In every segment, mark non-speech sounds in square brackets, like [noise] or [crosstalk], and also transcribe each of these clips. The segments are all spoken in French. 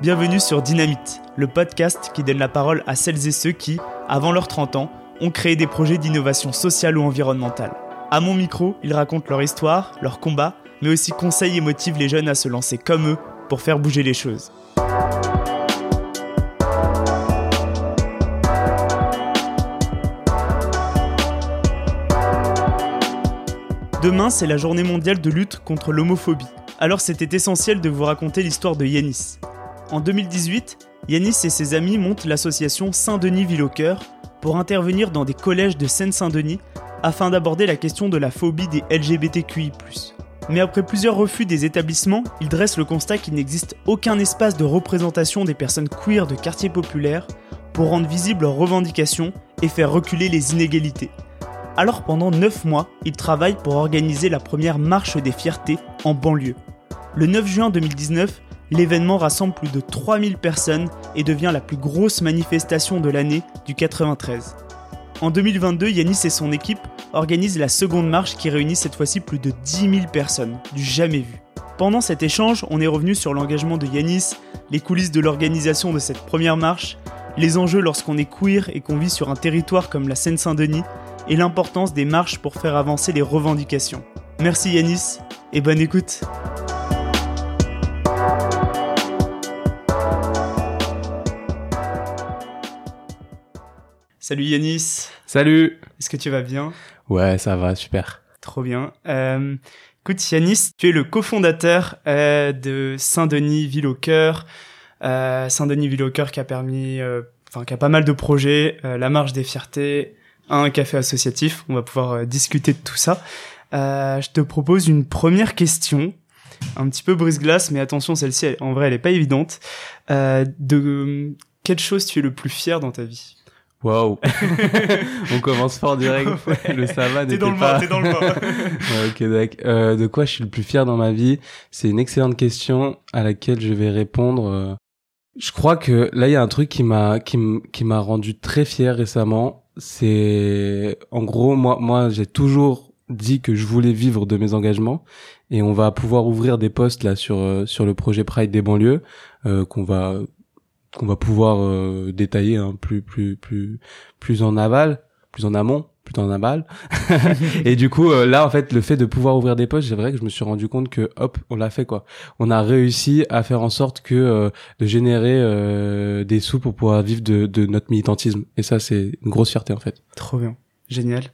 Bienvenue sur Dynamite, le podcast qui donne la parole à celles et ceux qui, avant leurs 30 ans, ont créé des projets d'innovation sociale ou environnementale. À mon micro, ils racontent leur histoire, leur combat, mais aussi conseillent et motivent les jeunes à se lancer comme eux pour faire bouger les choses. Demain, c'est la journée mondiale de lutte contre l'homophobie. Alors c'était essentiel de vous raconter l'histoire de Yanis. En 2018, Yanis et ses amis montent l'association Saint-Denis Ville au Cœur pour intervenir dans des collèges de Seine-Saint-Denis afin d'aborder la question de la phobie des LGBTQI. Mais après plusieurs refus des établissements, ils dressent le constat qu'il n'existe aucun espace de représentation des personnes queer de quartiers populaires pour rendre visibles leurs revendications et faire reculer les inégalités. Alors pendant 9 mois, ils travaillent pour organiser la première marche des fiertés en banlieue. Le 9 juin 2019, l'événement rassemble plus de 3000 personnes et devient la plus grosse manifestation de l'année du 93. En 2022, Yanis et son équipe organisent la seconde marche qui réunit cette fois-ci plus de 10 000 personnes, du jamais vu. Pendant cet échange, on est revenu sur l'engagement de Yanis, les coulisses de l'organisation de cette première marche, les enjeux lorsqu'on est queer et qu'on vit sur un territoire comme la Seine-Saint-Denis, et l'importance des marches pour faire avancer les revendications. Merci Yanis et bonne écoute. Salut Yanis. Salut. Est-ce que tu vas bien? Ouais, ça va, super. Trop bien. Euh, écoute Yanis, tu es le cofondateur euh, de Saint-Denis Ville au Cœur. Euh, Saint-Denis Ville au Cœur qui a permis, euh, enfin qui a pas mal de projets, la marche des fiertés, un café associatif. On va pouvoir discuter de tout ça. Je te propose une première question, un petit peu brise-glace, mais attention, celle-ci, en vrai, elle est pas évidente. Euh, de quelle chose tu es le plus fier dans ta vie? Waouh [laughs] On commence fort direct. Ouais. Le savane T'es n'était dans le t'es dans le vent. [laughs] Ouais, ok, d'accord. Euh, de quoi je suis le plus fier dans ma vie? C'est une excellente question à laquelle je vais répondre. euh. Je crois que là, il y a un truc qui m'a qui m'a rendu très fier récemment. C'est en gros, moi, moi, j'ai toujours dit que je voulais vivre de mes engagements et on va pouvoir ouvrir des postes là sur euh, sur le projet Pride des banlieues euh, qu'on va qu'on va pouvoir euh, détailler hein, plus plus plus plus en aval, plus en amont, plus en aval. [laughs] [laughs] et du coup euh, là en fait le fait de pouvoir ouvrir des postes, c'est vrai que je me suis rendu compte que hop, on l'a fait quoi. On a réussi à faire en sorte que euh, de générer euh, des sous pour pouvoir vivre de, de notre militantisme et ça c'est une grosse fierté en fait. Trop bien, génial.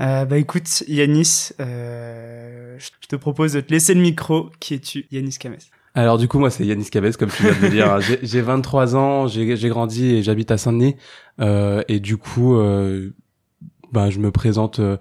Euh, bah écoute, Yanis, euh, je te propose de te laisser le micro. Qui es-tu, Yanis Kames Alors du coup moi c'est Yanis Cabez comme tu viens de le dire. [laughs] J'ai- J'ai 23 ans, j'ai j'ai grandi et j'habite à Saint-Denis euh, et du coup euh, ben je me présente euh,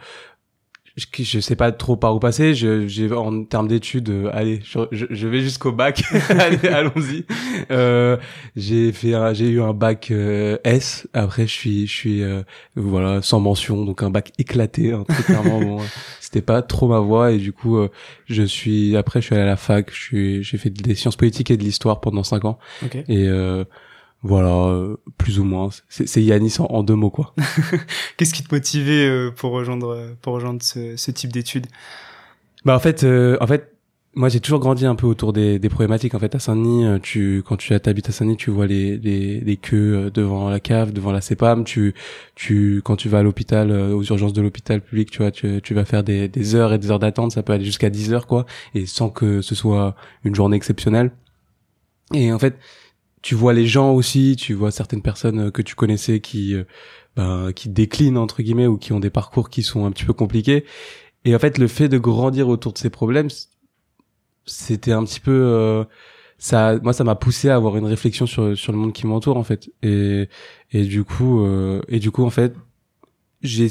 je, je sais pas trop par où passer, je j'ai en termes d'études euh, allez, je, je, vais jusqu'au bac. [laughs] allez, [laughs] allons-y. Euh, j'ai fait un- j'ai eu un bac euh, S, après je suis je suis euh, voilà, sans mention, donc un bac éclaté, hein, très clairement bon. C'était pas trop ma voie et du coup je suis après je suis allé à la fac, je suis j'ai fait des sciences politiques et de l'histoire pendant cinq ans Ok. et euh, voilà euh, plus ou moins. C'est c'est Yanis en, en deux mots quoi. [laughs] Qu'est-ce qui te motivait euh, pour rejoindre euh, pour rejoindre ce, ce type d'études? Bah en fait euh, en fait moi j'ai toujours grandi un peu autour des, des problématiques. En fait à Saint-Denis tu quand tu habites à Saint-Denis tu vois les, les les queues devant la cave devant la CEPAM. Tu tu quand tu vas à l'hôpital aux urgences de l'hôpital public tu vois tu, tu vas faire des, des heures et des heures d'attente. Ça peut aller jusqu'à 10 heures quoi. Et sans que ce soit une journée exceptionnelle. Et en fait tu vois les gens aussi tu vois certaines personnes euh, que tu connaissais qui euh, ben, qui déclinent entre guillemets ou qui ont des parcours qui sont un petit peu compliqués. Et en fait le fait de grandir autour de ces problèmes c'était un petit peu euh, ça moi ça m'a poussé à avoir une réflexion sur sur le monde qui m'entoure en fait. Et et du coup euh, et du coup en fait j'ai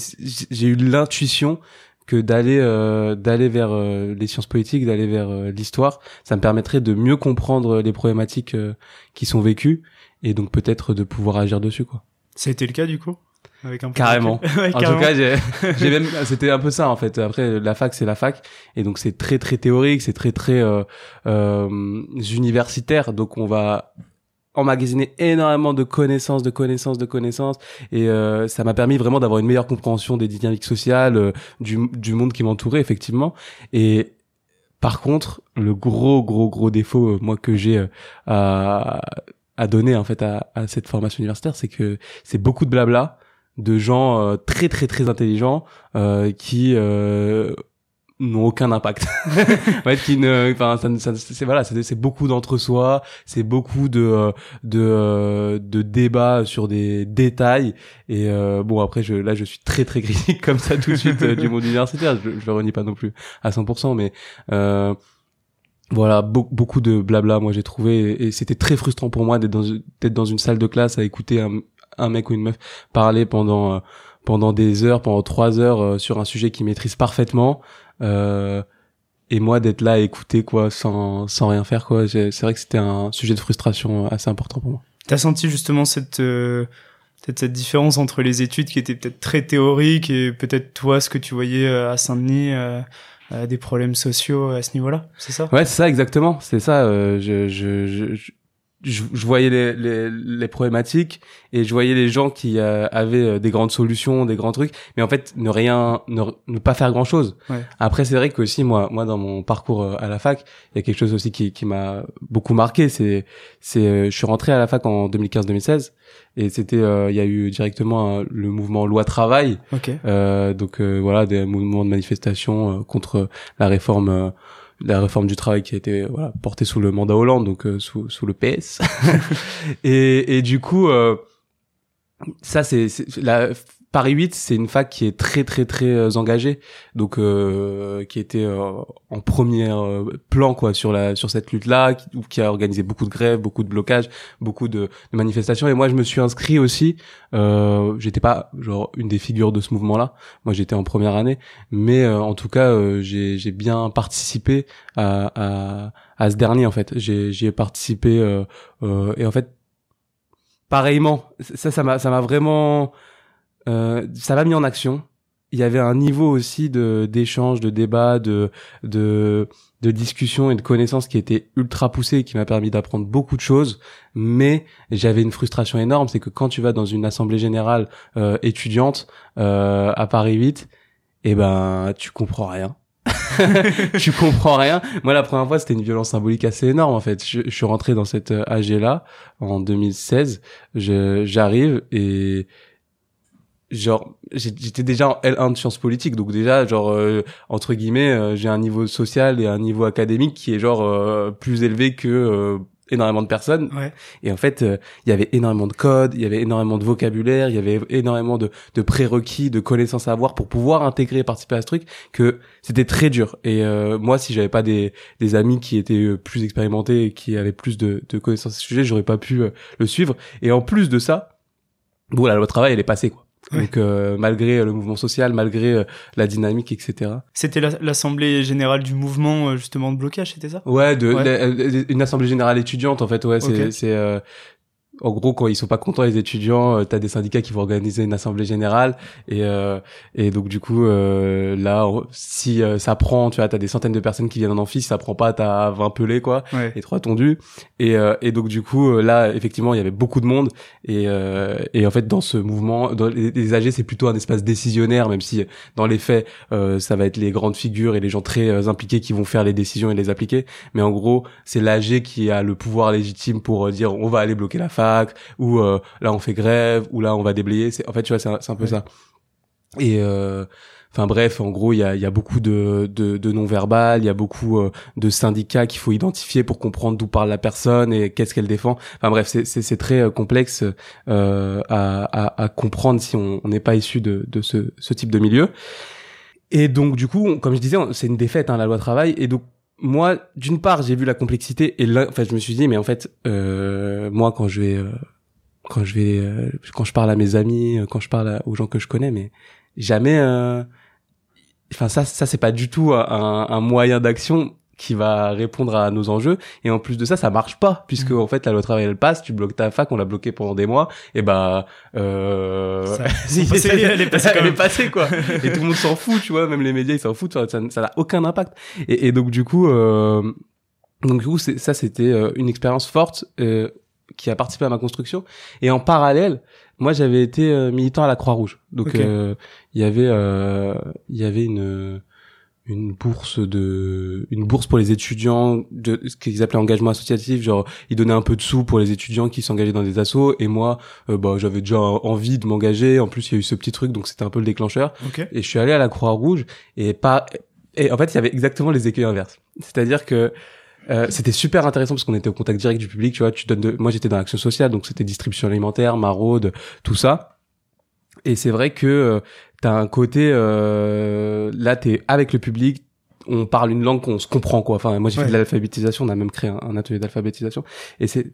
j'ai eu l'intuition que d'aller euh, d'aller vers euh, les sciences politiques d'aller vers euh, l'histoire ça me permettrait de mieux comprendre les problématiques euh, qui sont vécues et donc peut-être de pouvoir agir dessus quoi Ça a été le cas du coup? Avec un de Carrément. [laughs] Ouais, en carrément. tout cas, j'ai, [laughs] j'ai même, c'était un peu ça en fait. Après, la fac, c'est la fac, et donc c'est très très théorique, c'est très très euh, euh, universitaire. Donc on va emmagasiner énormément de connaissances, de connaissances, de connaissances, et euh, ça m'a permis vraiment d'avoir une meilleure compréhension des dynamiques sociales, euh, du, du monde qui m'entourait effectivement. Et Par contre, le gros gros gros défaut moi que j'ai à à donner en fait à, à cette formation universitaire, c'est que c'est beaucoup de blabla de gens très très très intelligents qui n'ont aucun impact. [laughs] En fait qui ne enfin ça, c'est voilà c'est beaucoup d'entre-soi c'est beaucoup de euh, de euh, de débats sur des détails. Et euh, bon après je là je suis très très critique comme ça tout de suite du monde [laughs] universitaire. Je, je le renie pas non plus à 100% mais euh, voilà beaucoup de blabla moi j'ai trouvé. Et, c'était très frustrant pour moi d'être dans d'être dans une salle de classe à écouter un, un mec ou une meuf parler pendant pendant des heures pendant trois heures sur un sujet qu'il maîtrise parfaitement. euh, et moi d'être là à écouter quoi sans sans rien faire quoi c'est vrai que c'était un sujet de frustration assez important pour moi. T'as senti justement cette euh, cette différence entre les études qui étaient peut-être très théoriques et peut-être toi ce que tu voyais euh, à Saint-Denis euh, des problèmes sociaux à ce niveau-là c'est ça? Ouais c'est ça exactement. C'est ça je, je, je je, je, voyais les, les, les, problématiques et je voyais les gens qui euh, avaient euh, des grandes solutions, des grands trucs, mais en fait ne rien, ne, ne pas faire grand chose. Ouais. Après c'est vrai que aussi moi, moi dans mon parcours euh, à la fac, il y a quelque chose aussi qui, qui m'a beaucoup marqué. C'est, c'est, je suis rentré à la fac en 2015-2016 et c'était, il y a eu directement le mouvement loi travail. Okay. donc voilà des mouvements de manifestation contre la réforme la réforme du travail qui a été voilà, portée sous le mandat Hollande, donc euh, sous, sous le PS. [laughs] et, et du coup, euh, ça c'est la Paris 8, c'est une fac qui est très très très euh, engagée, donc euh, qui était euh, en premier plan quoi sur la sur cette lutte-là, qui, qui, a organisé beaucoup de grèves, beaucoup de blocages, beaucoup de, manifestations. Et moi, je me suis inscrit aussi. Euh, j'étais pas genre une des figures de ce mouvement-là. Moi, j'étais en première année, mais en tout cas, j'ai j'ai bien participé à, à à ce dernier en fait. J'ai j'ai participé et en fait pareillement ça ça m'a ça m'a vraiment euh, ça m'a mis en action. Il y avait un niveau aussi de d'échange, de débat, de de de discussion et de connaissances qui était ultra poussé et qui m'a permis d'apprendre beaucoup de choses. Mais j'avais une frustration énorme, c'est que quand tu vas dans une assemblée générale euh, étudiante euh, à Paris 8, eh ben tu comprends rien. [laughs] tu comprends rien. Moi, la première fois, c'était une violence symbolique assez énorme, en fait. Je, suis rentré dans cette AG là en 2016. J'arrive et genre j'étais déjà en L1 de sciences politiques donc déjà genre euh, entre guillemets euh, j'ai un niveau social et un niveau académique qui est genre euh, plus élevé que énormément de personnes. Ouais. et en fait il y avait énormément de codes il y avait énormément de vocabulaire il y avait énormément de, de prérequis de connaissances à avoir pour pouvoir intégrer et participer à ce truc que c'était très dur. Et moi si j'avais pas des, des amis qui étaient plus expérimentés et qui avaient plus de, de connaissances à ce sujet j'aurais pas pu le suivre. Et en plus de ça bon la loi travail elle est passée quoi donc euh, malgré le mouvement social, malgré euh, la dynamique, etc. C'était l'assemblée générale du mouvement euh, justement de blocage, c'était ça? Ouais, de, une assemblée générale étudiante en fait. Ouais, c'est c'est en gros, quand ils sont pas contents les étudiants, euh, t'as des syndicats qui vont organiser une assemblée générale et euh, et donc du coup euh, là, si euh, ça prend, tu vois, t'as des centaines de personnes qui viennent en amphi, si ça prend pas, t'as 20 pelés quoi et trois tondus. Et euh, et donc du coup là, effectivement, il y avait beaucoup de monde et et en fait dans ce mouvement, dans les, les AG, c'est plutôt un espace décisionnaire, même si dans les faits, ça va être les grandes figures et les gens très impliqués qui vont faire les décisions et les appliquer, mais en gros, c'est l'AG qui a le pouvoir légitime pour dire on va aller bloquer la femme ou euh, là on fait grève, ou là on va déblayer. C'est en fait tu vois c'est un, un, peu ça. Et euh, Enfin bref, en gros, il y a, y a, beaucoup de, de, de non-verbal, il y a beaucoup euh, de syndicats qu'il faut identifier pour comprendre d'où parle la personne et qu'est-ce qu'elle défend. Enfin bref, c'est très complexe euh, à, à, à, comprendre si on n'est pas issu de, de ce, ce, type de milieu. Et donc du coup, comme je disais, c'est une défaite, hein, la loi travail. Et donc moi, d'une part, j'ai vu la complexité et enfin, je me suis dit, mais en fait, euh, moi, quand je vais, euh, quand je vais, euh, quand je parle à mes amis, euh, quand je parle aux gens que je connais, mais jamais, enfin, ça, ça, c'est pas du tout un moyen d'action qui va répondre à nos enjeux. Et en plus de ça ça marche pas puisque mm. en fait la loi travail elle passe tu bloques ta fac on l'a bloqué pendant des mois et bah euh... ça, [laughs] elle est passée, elle est passée quoi. Et tout le monde s'en fout tu vois même les médias ils s'en foutent ça n'a aucun impact. Et, et, donc du coup euh... donc du coup ça c'était euh, une expérience forte euh, qui a participé à ma construction. Et en parallèle moi j'avais été euh, militant à la Croix Rouge donc il y avait il y avait une une bourse de une bourse pour les étudiants de ce qu'ils appelaient engagement associatif genre ils donnaient un peu de sous pour les étudiants qui s'engageaient dans des assos et moi euh, bah j'avais déjà envie de m'engager. En plus il y a eu ce petit truc donc c'était un peu le déclencheur. Et je suis allé à la Croix Rouge et pas et en fait il y avait exactement les écueils inverses. C'est-à-dire que euh, c'était super intéressant parce qu'on était au contact direct du public tu vois tu donnes de... moi j'étais dans l'action sociale donc c'était distribution alimentaire maraude tout ça et c'est vrai que euh, t'as un côté euh, là t'es avec le public on parle une langue qu'on se comprend quoi. Enfin moi j'ai fait de l'alphabétisation on a même créé un, atelier d'alphabétisation. Et c'est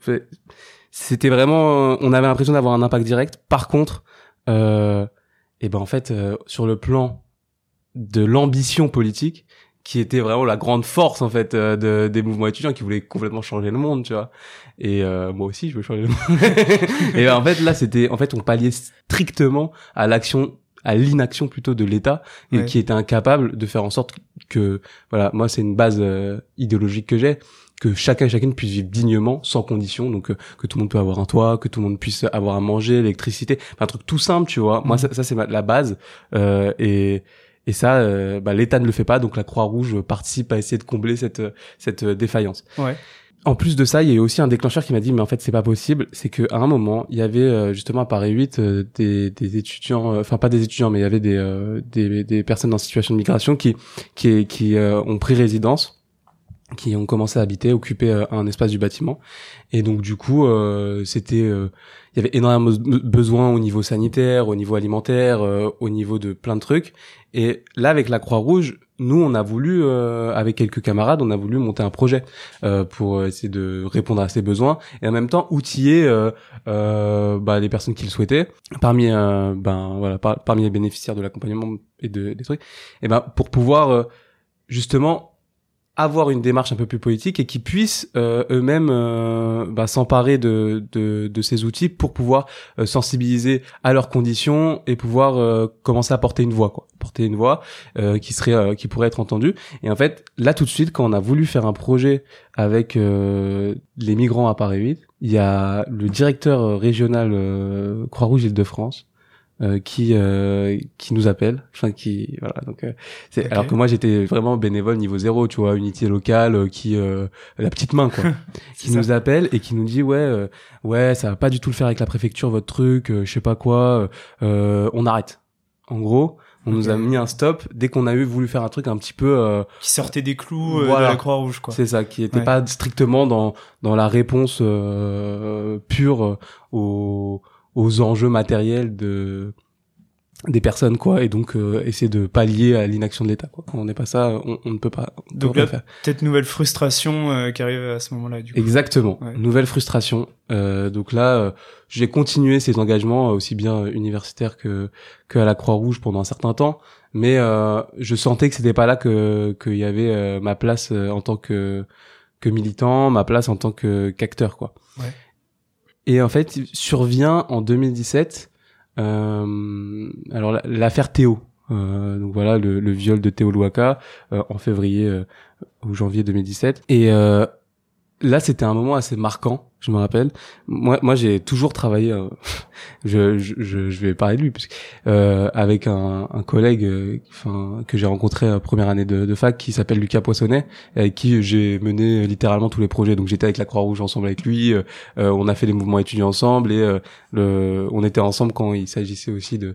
c'était vraiment on avait l'impression d'avoir un impact direct. Par contre euh, et ben en fait euh, sur le plan de l'ambition politique qui était vraiment la grande force en fait euh, de, des mouvements étudiants qui voulaient complètement changer le monde tu vois. Et euh, moi aussi je veux changer le monde. [laughs] Et ben, en fait là c'était en fait on palliait strictement à l'action à l'inaction plutôt de l'État et qui était incapable de faire en sorte que voilà moi c'est une base euh, idéologique que j'ai que chacun et chacune puisse vivre dignement sans condition donc euh, que tout le monde peut avoir un toit que tout le monde puisse avoir à manger l'électricité un truc tout simple tu vois. Moi mhm. ça, ça c'est la base euh, et et ça, euh, bah, l'État ne le fait pas, donc la Croix-Rouge participe à essayer de combler cette cette défaillance. Ouais. En plus de ça, il y a eu aussi un déclencheur qui m'a dit mais en fait c'est pas possible, c'est qu'à un moment il y avait euh, justement à Paris 8 euh, des, des, étudiants, euh, enfin pas des étudiants mais il y avait des, des, des personnes en situation de migration qui qui, qui ont pris résidence qui ont commencé à habiter, occuper un espace du bâtiment. Et donc du coup, c'était, il y avait énormément de besoins au niveau sanitaire, au niveau alimentaire, au niveau de plein de trucs. Et là, avec la Croix-Rouge, nous, on a voulu, euh, avec quelques camarades, on a voulu monter un projet euh, pour essayer de répondre à ces besoins et en même temps outiller euh, euh bah, les personnes qui le souhaitaient. Parmi, euh, ben voilà, parmi les bénéficiaires de l'accompagnement et de, des trucs, et ben pour pouvoir justement avoir une démarche un peu plus politique et qui puissent euh, eux-mêmes euh, bah, s'emparer de, de, ces outils pour pouvoir euh, sensibiliser à leurs conditions et pouvoir commencer à porter une voix quoi. Porter une voix qui serait qui pourrait être entendue. Et en fait là tout de suite quand on a voulu faire un projet avec les migrants à Paris 8 il y a le directeur régional Croix-Rouge Île-de-France euh, qui euh, qui nous appelle. Enfin qui voilà. Donc euh, c'est alors que moi j'étais vraiment bénévole niveau zéro tu vois unité locale qui la petite main quoi. [laughs] Qui nous appelle et qui nous dit ouais ouais ça va pas du tout le faire avec la préfecture votre truc je sais pas quoi on arrête. En gros on nous a mis un stop dès qu'on a eu voulu faire un truc un petit peu qui sortait des clous de la Croix Rouge quoi. C'est ça, qui était pas strictement dans dans la réponse pure aux aux enjeux matériels de des personnes quoi et donc euh, essayer de pallier à l'inaction de l'État quoi. Quand on n'est pas ça on, on, ne peut pas donc là peut-être nouvelle frustration euh, qui arrive à ce moment-là du coup. exactement. Nouvelle frustration. Euh, donc là euh, j'ai continué ces engagements aussi bien universitaires que que à la Croix-Rouge pendant un certain temps mais je sentais que c'était pas là que qu'il y avait ma place en tant que que militant ma place en tant que qu'acteur quoi. Ouais. Et en fait, survient en 2017, euh, alors l'affaire Théo. Euh, donc voilà, le, viol de Théo Louaka euh, en février euh, ou janvier 2017. Et euh, là, c'était un moment assez marquant je me rappelle. Moi, moi, j'ai toujours travaillé. Euh, [laughs] je, je, je, vais parler de lui, puisque, euh, avec un, un collègue, euh, enfin, que j'ai rencontré première année de, fac, qui s'appelle Lucas Poissonnet, avec qui j'ai mené littéralement tous les projets. Donc, j'étais avec la Croix Rouge ensemble avec lui. On a fait les mouvements étudiants ensemble et le, on était ensemble quand il s'agissait aussi de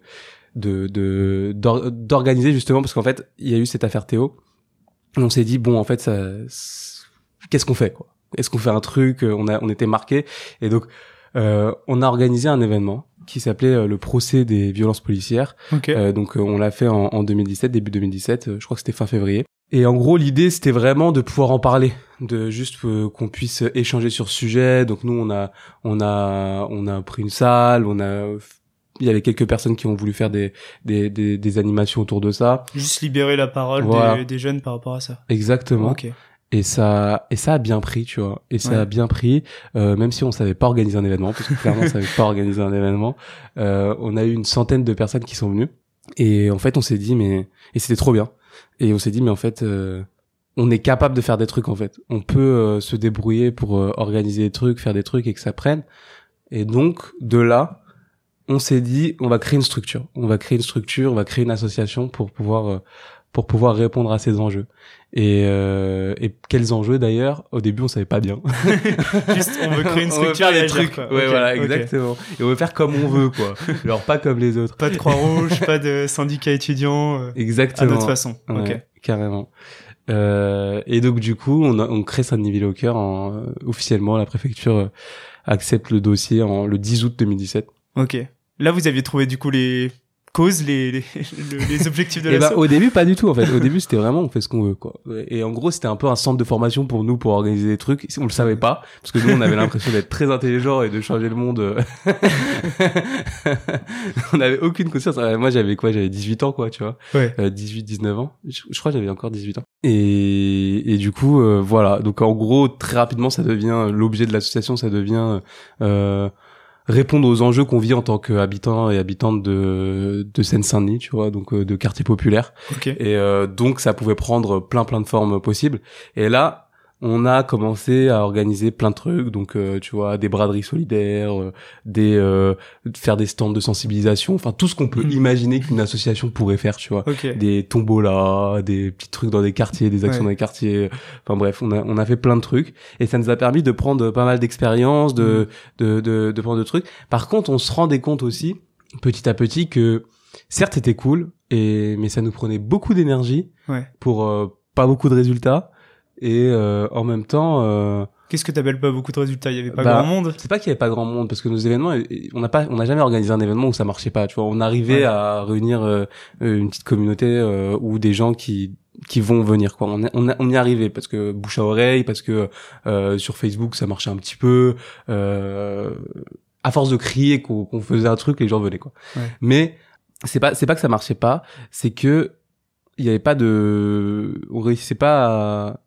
de d'organiser justement parce qu'en fait, il y a eu cette affaire Théo. On s'est dit bon, en fait, ça, qu'est-ce qu'on fait quoi? Est-ce qu'on fait un truc euh, On a, on était marqué et donc euh, on a organisé un événement qui s'appelait euh, le procès des violences policières. donc on l'a fait en, en, 2017, début 2017. je crois que c'était fin février. Et en gros, l'idée, c'était vraiment de pouvoir en parler, de juste qu'on puisse échanger sur ce sujet. Donc nous, on a, on a, on a pris une salle, on a, il y avait quelques personnes qui ont voulu faire des, des, des, des animations autour de ça. Juste libérer la parole des, des, jeunes par rapport à ça. Exactement. Okay et ça et ça a bien pris tu vois. Et ça a bien pris euh, même si on savait pas organiser un événement parce que clairement on savait pas organiser un événement euh, on a eu une centaine de personnes qui sont venues. Et en fait on s'est dit mais et c'était trop bien. Et on s'est dit mais en fait euh, on est capable de faire des trucs en fait. On peut euh, se débrouiller pour euh, organiser des trucs faire des trucs et que ça prenne. Et donc de là on s'est dit on va créer une structure. On va créer une structure on va créer une association pour pouvoir pour pouvoir répondre à ces enjeux. Et, euh, et quels enjeux d'ailleurs? Au début, on savait pas bien. [laughs] Juste, on veut créer une structure des trucs. Quoi. Ouais, voilà, exactement. Et on veut faire comme on veut, quoi. Alors pas comme les autres. Pas de Croix-Rouge, pas de syndicat étudiant, euh, à Exactement. notre façon. Ouais, Ok. carrément. Euh, et donc du coup, on, a, on crée Saint-Denis au cœur en, officiellement. La préfecture euh, accepte le dossier en, le 10 août 2017. Ok. Là, vous aviez trouvé du coup les causes, les, les, [laughs] le- les objectifs de Et la bah, au début, pas du tout en fait. Au début, c'était vraiment on fait ce qu'on veut quoi. Et en gros, c'était un peu un centre de formation pour nous pour organiser des trucs. On le savait pas parce que nous, on avait l'impression d'être très intelligents et de changer le monde. [laughs] on avait aucune conscience. Euh, Moi, j'avais quoi? J'avais 18 ans quoi, tu vois. Ouais. Euh, 18 19 ans je, je crois que j'avais encore 18 ans et, et du coup euh, voilà donc en gros très rapidement ça devient l'objet de l'association ça devient euh, répondre aux enjeux qu'on vit en tant qu'habitants et habitantes de de Seine-Saint-Denis tu vois donc euh, de quartier populaire Ok. et euh, donc ça pouvait prendre plein plein de formes possibles et là on a commencé à organiser plein de trucs donc euh, tu vois des braderies solidaires euh, des euh, faire des stands de sensibilisation enfin tout ce qu'on peut Mhm. imaginer qu'une association pourrait faire tu vois Ok. des tombolas, des petits trucs dans des quartiers, des actions Ouais. dans les quartiers. Enfin bref, on a on a fait plein de trucs et ça nous a permis de prendre pas mal d'expériences, de, de de de prendre de trucs. Par contre, on se rendait compte aussi petit à petit que certes c'était cool et mais ça nous prenait beaucoup d'énergie Ouais. pour euh, pas beaucoup de résultats et euh, en même temps euh, Qu'est-ce que t'appelles pas beaucoup de résultats? Il y avait pas Bah, grand monde. c'est pas qu'il y avait pas grand monde parce que nos événements on n'a pas on n'a jamais organisé un événement où ça marchait pas tu vois on arrivait Ouais. à réunir euh, une petite communauté euh, ou des gens qui qui vont venir quoi on est- on, a- on y arrivait parce que bouche à oreille parce que euh, sur Facebook ça marchait un petit peu euh, à force de crier qu'on qu'on faisait un truc les gens venaient quoi Ouais. mais c'est pas c'est pas que ça marchait pas c'est que il y avait pas de on réussissait pas à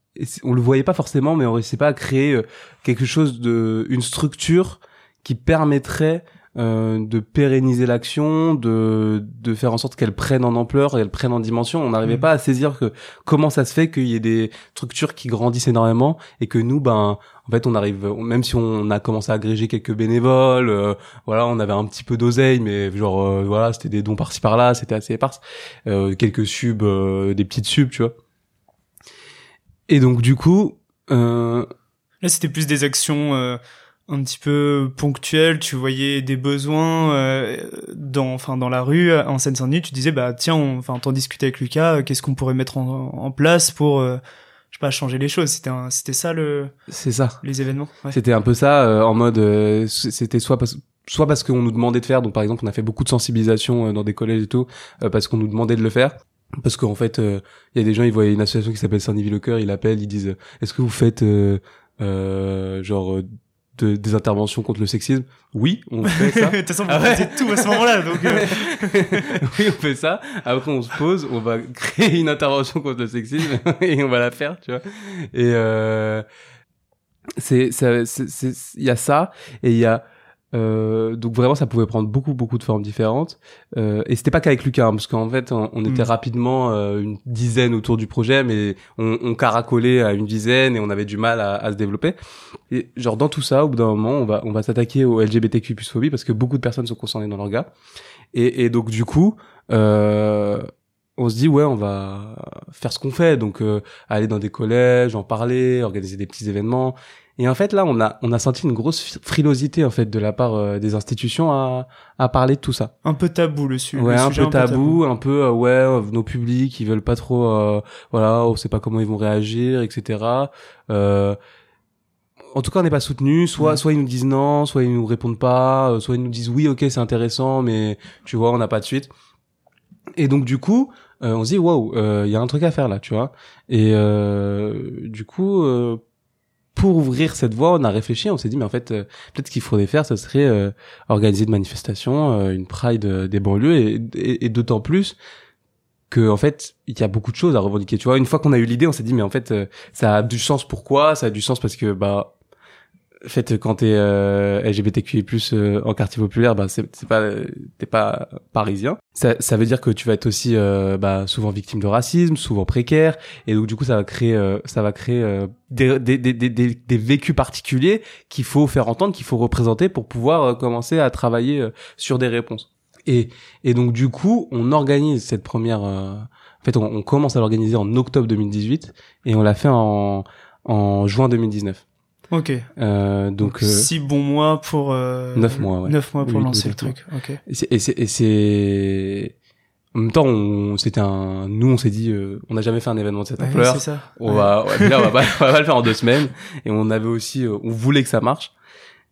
on le voyait pas forcément mais on réussissait pas à créer euh, quelque chose de une structure qui permettrait euh, de pérenniser l'action, de de faire en sorte qu'elle prenne en ampleur qu'elle prenne en dimension. On n'arrivait Mhm. pas à saisir que comment ça se fait qu'il y ait des structures qui grandissent énormément et que nous, ben, en fait, on arrive, même si on a commencé à agréger quelques bénévoles, euh, voilà, on avait un petit peu d'oseille, mais genre, euh, voilà, c'était des dons par-ci par-là, c'était assez éparse, euh, quelques subs, euh, des petites subs, tu vois. Et donc, du coup, euh, Là, c'était plus des actions euh, un petit peu ponctuelles. Tu voyais des besoins euh, dans, enfin, dans la rue, en Seine-Saint-Denis. Tu disais, bah tiens, on- enfin, t'en discutais avec Lucas. euh, Qu'est-ce qu'on pourrait mettre en, en place pour, euh, je sais pas, changer les choses. C'était, c'était ça le, c'est ça. les événements. Ouais. C'était un peu ça, euh, en mode, euh, c'était soit parce, soit parce qu'on nous demandait de faire, donc par exemple, on a fait beaucoup de sensibilisation dans des collèges et tout, euh, parce qu'on nous demandait de le faire. Parce qu'en fait, euh, il y a des gens, ils voient une association qui s'appelle Saint-Denis le cœur, ils l'appellent, ils disent, est-ce que vous faites euh, euh, genre euh, de- des interventions contre le sexisme? Oui, on fait ça. [laughs] De toute façon, vous Ah ouais. faisiez tout à ce moment-là. Donc, euh, [laughs] oui, on fait ça. Après, on se pose, on va [laughs] créer une intervention contre le sexisme et on va la faire, tu vois. Et euh, c'est, ça- c'est, c'est- il y a ça et il y a euh, donc vraiment ça pouvait prendre beaucoup beaucoup de formes différentes. Euh, et c'était pas qu'avec Lucas hein, parce qu'en fait on, on était Mm. rapidement euh, une dizaine autour du projet mais on, on caracolait à une dizaine et on avait du mal à, à se développer. Et genre dans tout ça au bout d'un moment on va on va s'attaquer au LGBTQ plus phobie parce que beaucoup de personnes sont concernées dans leur gars. Et, et donc du coup euh, on se dit ouais on va faire ce qu'on fait. Donc euh, aller dans des collèges en parler organiser des petits événements et en fait là on a on a senti une grosse frilosité en fait de la part euh, des institutions à à parler de tout ça un peu tabou le, su- ouais le un sujet. peu tabou un peu euh, ouais euh, nos publics ils veulent pas trop euh, voilà on sait pas comment ils vont réagir etc euh, en tout cas, on n'est pas soutenu. Soit, soit ils nous disent non, soit ils nous répondent pas, soit ils nous disent oui, ok, c'est intéressant, mais tu vois, on n'a pas de suite. Et donc du coup, on se dit waouh, il y a un truc à faire là, tu vois. Et euh, du coup, euh, pour ouvrir cette voie, on a réfléchi, on s'est dit mais en fait, euh, peut-être qu'il faudrait faire, ce serait euh, organiser de manifestations, euh, une pride euh, des banlieues, et, et, et d'autant plus que en fait, il y a beaucoup de choses à revendiquer. Tu vois, une fois qu'on a eu l'idée, on s'est dit mais en fait, euh, ça a du sens. Pourquoi? Ça a du sens parce que bah fait, quand t'es euh, LGBTQI+ euh, en quartier populaire, bah c'est pas t'es pas parisien. Ça, ça veut dire que tu vas être aussi euh, bah, souvent victime de racisme, souvent précaire, et donc du coup ça va créer euh, ça va créer euh, des, des, des, des, des, vécus particuliers qu'il faut faire entendre, qu'il faut représenter pour pouvoir euh, commencer à travailler euh, sur des réponses. Et et donc du coup on organise cette première euh, En fait, on, on commence à l'organiser en octobre 2018 et on l'a fait en en juin 2019. Ok. Euh, donc, euh, six bons mois pour. Euh, Neuf mois, ouais. Neuf mois pour Oui, lancer le truc. Ok. et c'est- et c'est en même temps, on, c'était un, nous, on s'est dit, euh, on n'a jamais fait un événement de cette Ouais, ampleur. c'est ça. on Ouais. va, [laughs] ouais, là, on va pas, on va pas le faire en deux semaines. Et on avait aussi, euh, on voulait que ça marche.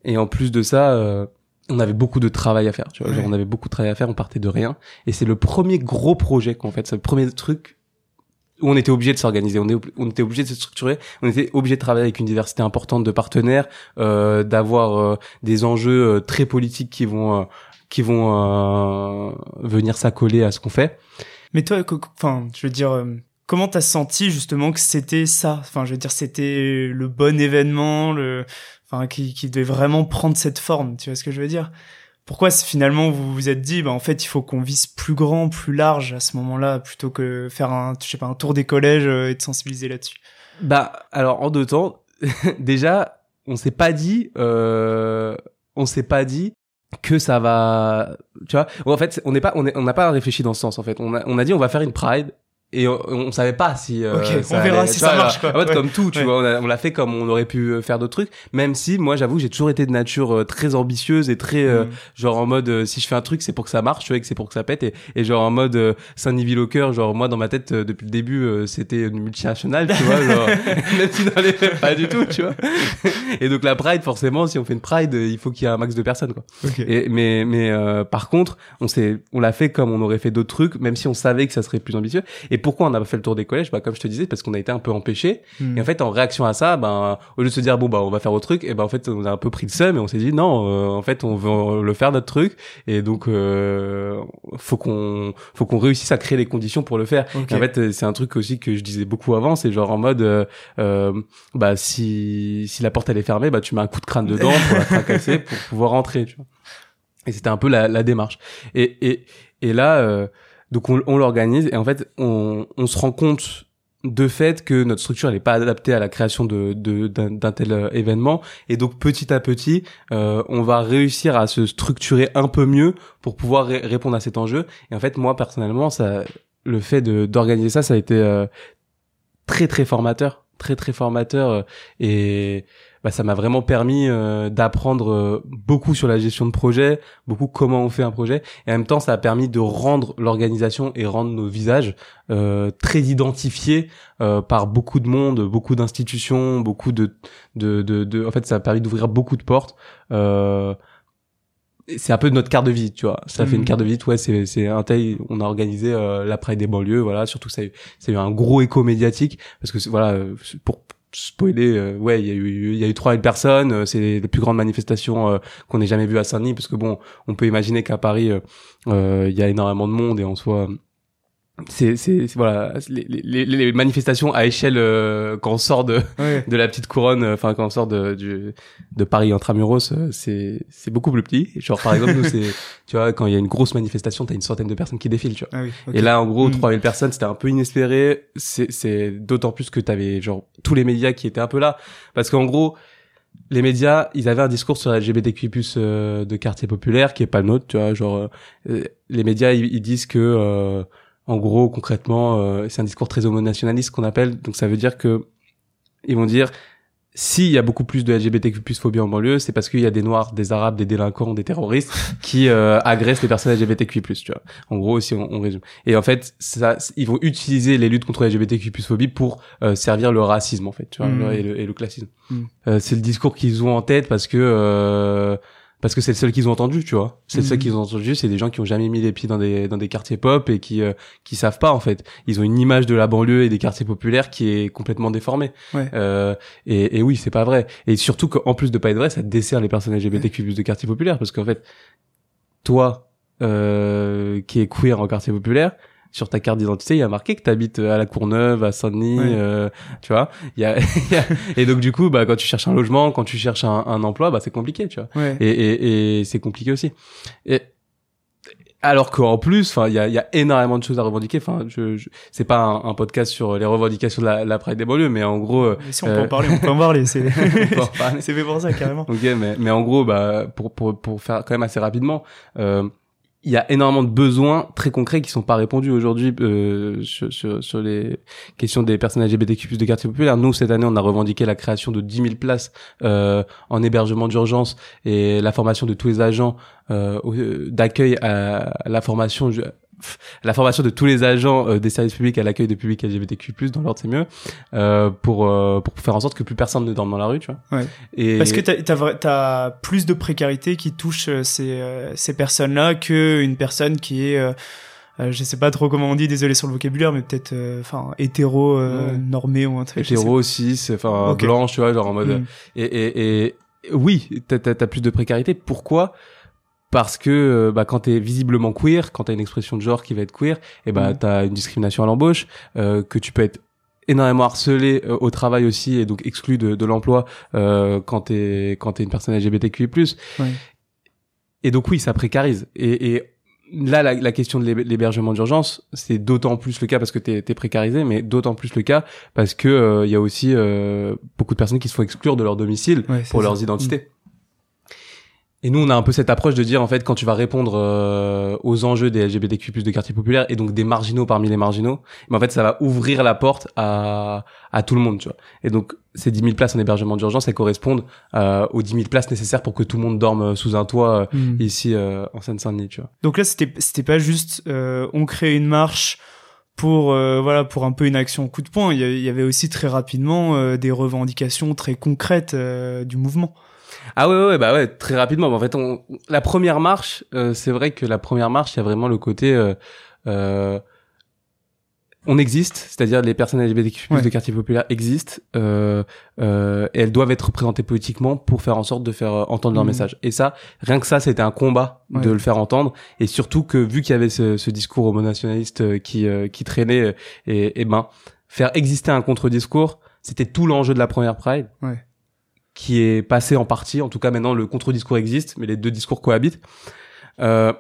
Et en plus de ça, euh, on avait beaucoup de travail à faire. Tu vois, genre, on avait beaucoup de travail à faire. On partait de rien. Et c'est le premier gros projet qu'on fait. C'est le premier truc on était obligé de s'organiser. On, était obligé de se structurer. On était obligé de travailler avec une diversité importante de partenaires, euh, d'avoir euh, des enjeux euh, très politiques qui vont, euh, qui vont euh, venir s'accoler à ce qu'on fait. Mais toi, enfin, je veux dire, euh, comment t'as senti justement que c'était ça? Enfin, je veux dire, c'était le bon événement, le, enfin, qui, qui devait vraiment prendre cette forme. Tu vois ce que je veux dire? Pourquoi finalement vous vous êtes dit, bah en fait, il faut qu'on vise plus grand, plus large à ce moment-là, plutôt que faire un, je sais pas, un tour des collèges euh, et de sensibiliser là-dessus? Bah, alors en deux temps, [laughs] déjà, on s'est pas dit, euh, on s'est pas dit que ça va, tu vois. En fait, on n'est pas, on n'a pas réfléchi dans ce sens. En fait, on a, on a dit on va faire une pride. Et on, on savait pas si euh, ça on verra allait- si ça vois, marche, quoi. En fait, Ouais. comme tout, tu Ouais. vois, on, l'a fait comme on aurait pu euh, faire d'autres trucs. Même si, moi, j'avoue, j'ai toujours été de nature euh, très ambitieuse et très euh, Mm. genre en mode euh, si je fais un truc c'est pour que ça marche tu vois que c'est pour que ça pète et, et genre en mode Saint-Nivi au cœur genre moi dans ma tête depuis le début c'était une multinationale tu vois genre [laughs] [laughs] même si dans les faits pas du tout tu vois et donc la Pride forcément si on fait une Pride il faut qu'il y ait un max de personnes quoi et mais mais euh, par contre on s'est on l'a fait comme on aurait fait d'autres trucs même si on savait que ça serait plus ambitieux et pourquoi on n'a pas fait le tour des collèges? Bah comme je te disais parce qu'on a été un peu empêché et en fait, en réaction à ça, ben, au lieu de se dire bon bah on va faire autre truc, et ben en fait on a un peu pris le seum et on s'est dit non, euh, en fait on veut le faire notre truc et donc euh, faut qu'on faut qu'on réussisse à créer les conditions pour le faire. Ok. Et en fait, euh, c'est un truc aussi que je disais beaucoup avant, c'est genre en mode euh, euh, bah si si la porte elle est fermée, bah tu mets un coup de crâne dedans pour la fracasser [laughs] pour pouvoir rentrer, tu vois. Et c'était un peu la, la démarche. Et et et là euh, donc on, l'organise et en fait on se rend compte de fait que notre structure n'est pas adaptée à la création de d'un tel euh, événement. Et donc petit à petit euh, on va réussir à se structurer un peu mieux pour pouvoir ré- répondre à cet enjeu. Et en fait moi personnellement ça le fait de d'organiser ça ça a été euh, très très formateur. Très très formateur et bah, ça m'a vraiment permis euh, d'apprendre euh, beaucoup sur la gestion de projet beaucoup comment on fait un projet et en même temps ça a permis de rendre l'organisation et rendre nos visages euh, très identifiés euh, par beaucoup de monde beaucoup d'institutions beaucoup de, de de de en fait ça a permis d'ouvrir beaucoup de portes euh, c'est un peu notre carte de visite, tu vois. Ça fait Mhm. une carte de visite, ouais, c'est c'est un tel, on a organisé euh, la Pride des banlieues, voilà, surtout ça a eu, ça a eu un gros écho médiatique parce que voilà, pour spoiler, euh, ouais, il y a eu il y a eu 3000 personnes, euh, c'est les plus grandes manifestations euh, qu'on ait jamais vues à Saint-Denis parce que bon, on peut imaginer qu'à Paris euh, il y a énormément de monde et en soi c'est c'est c'est- voilà les, les, les manifestations à échelle euh, quand on sort de Ouais. de la petite couronne euh, enfin quand on sort de du de Paris intramuros euh, c'est c'est beaucoup plus petit genre par exemple nous c'est [laughs] tu vois quand il y a une grosse manifestation t'as une centaine de personnes qui défilent tu vois Ah oui. et là en gros Mm. 3000 personnes c'était un peu inespéré c'est c'est d'autant plus que t'avais genre tous les médias qui étaient un peu là parce qu'en gros les médias, ils avaient un discours sur la LGBTQ+ euh, de quartier populaire qui est pas le nôtre, tu vois, genre euh, les médias ils, ils disent que euh, en gros concrètement euh, c'est un discours très homonationaliste qu'on appelle, donc ça veut dire que ils vont dire s'il y a beaucoup plus de LGBTQ+ phobie en banlieue, c'est parce qu'il y a des noirs, des arabes, des délinquants, des terroristes [laughs] qui euh, agressent les personnes LGBTQ+, tu vois. En gros, si on, on résume. Et en fait, ça, ils vont utiliser les luttes contre LGBTQ+ phobie pour euh, servir le racisme, en fait, tu vois, Mm. le- et, le, et le classisme. Mm. Euh, c'est le discours qu'ils ont en tête parce que euh, parce que c'est le seul qu'ils ont entendu, tu vois. C'est le seul Mhm. qu'ils ont entendu, c'est des gens qui ont jamais mis les pieds dans des dans des quartiers pop et qui euh, qui savent pas en fait. Ils ont une image de la banlieue et des quartiers populaires qui est complètement déformée. Ouais. Euh, et, et oui, c'est pas vrai. Et surtout qu'en plus de pas être vrai, ça dessert les personnes LGBTQ+ de quartier populaire parce qu'en fait, toi euh, qui est queer en quartier populaire, sur ta carte d'identité, il y a marqué que tu habites à la Courneuve, à Saint-Denis, euh, tu vois. Il y a, [laughs] y a- et donc du coup, bah quand tu cherches un logement, quand tu cherches un, un emploi, bah c'est compliqué, tu vois. Ouais. Et, et, et c'est compliqué aussi. Et alors qu'en plus, enfin, il y a, y a énormément de choses à revendiquer. Enfin, je, je c'est pas un, un podcast sur les revendications de la, la Pride des banlieues, mais en gros, euh, Mais si on peut euh, en parler, on peut en parler. C'est [laughs] on peut en [laughs] parler. c'est fait pour ça carrément. Ok, mais mais en gros, bah pour pour pour faire quand même assez rapidement, euh, il y a énormément de besoins très concrets qui sont pas répondus aujourd'hui euh, sur, sur, sur, les questions des personnes LGBTQ+ de quartier populaire. Nous cette année, on a revendiqué la création de 10 000 places euh, en hébergement d'urgence et la formation de tous les agents euh, d'accueil à la formation la formation de tous les agents euh, des services publics à l'accueil de publics LGBTQ+ dans l'ordre c'est mieux euh, pour euh, pour faire en sorte que plus personne ne dorme dans la rue, tu vois. Ouais. Et parce que t'as as, plus de précarité qui touche ces ces personnes-là que une personne qui est je sais pas trop comment on dit, désolé sur le vocabulaire, mais peut-être, enfin, hétéro normé ou un truc. Hétéro aussi, enfin blanche, tu vois, genre en mode. Mm. Et, et, et oui, t'as as, plus de précarité. Pourquoi parce que euh, bah, quand t'es visiblement queer, quand t'as une expression de genre qui va être queer, et eh bah mm. t'as une discrimination à l'embauche, euh, que tu peux être énormément harcelé euh, au travail aussi et donc exclu de, de l'emploi euh, quand t'es quand t'es une personne LGBTQI+. Ouais. Et donc oui, ça précarise. Et, et là, la, la, question de l'hébergement d'urgence, c'est d'autant plus le cas parce que t'es es précarisé, mais d'autant plus le cas parce que il y a aussi beaucoup de personnes qui se font exclure de leur domicile pour leurs identités. Et nous, on a un peu cette approche de dire, en fait, quand tu vas répondre euh, aux enjeux des LGBTQ+, de quartier populaire, et donc des marginaux parmi les marginaux, mais en fait, ça va ouvrir la porte à, à tout le monde, tu vois. Et donc, ces 10 000 places en hébergement d'urgence, elles correspondent euh, aux 10 000 places nécessaires pour que tout le monde dorme euh, sous un toit mmh. ici en Seine-Saint-Denis, tu vois. Donc là, c'était c'était pas juste on crée une marche pour voilà pour un peu une action coup de poing. Il y avait aussi très rapidement des revendications très concrètes du mouvement. Ah ouais, ouais, bah ouais, très rapidement. En fait, on, la première marche, euh, c'est vrai que la première marche, il y a vraiment le côté, euh, euh, on existe, c'est-à-dire les personnes LGBTQ+ de quartier populaire existent, euh, euh, et elles doivent être représentées politiquement pour faire en sorte de faire entendre leur mmh. message. Et ça, rien que ça, c'était un combat de le faire entendre, et surtout que vu qu'il y avait ce, ce discours homonationaliste qui qui traînait, et, et ben faire exister un contre-discours, c'était tout l'enjeu de la première Pride. Ouais qui est passé en partie. En tout cas, maintenant, le contre-discours existe, mais les deux discours cohabitent. Euh,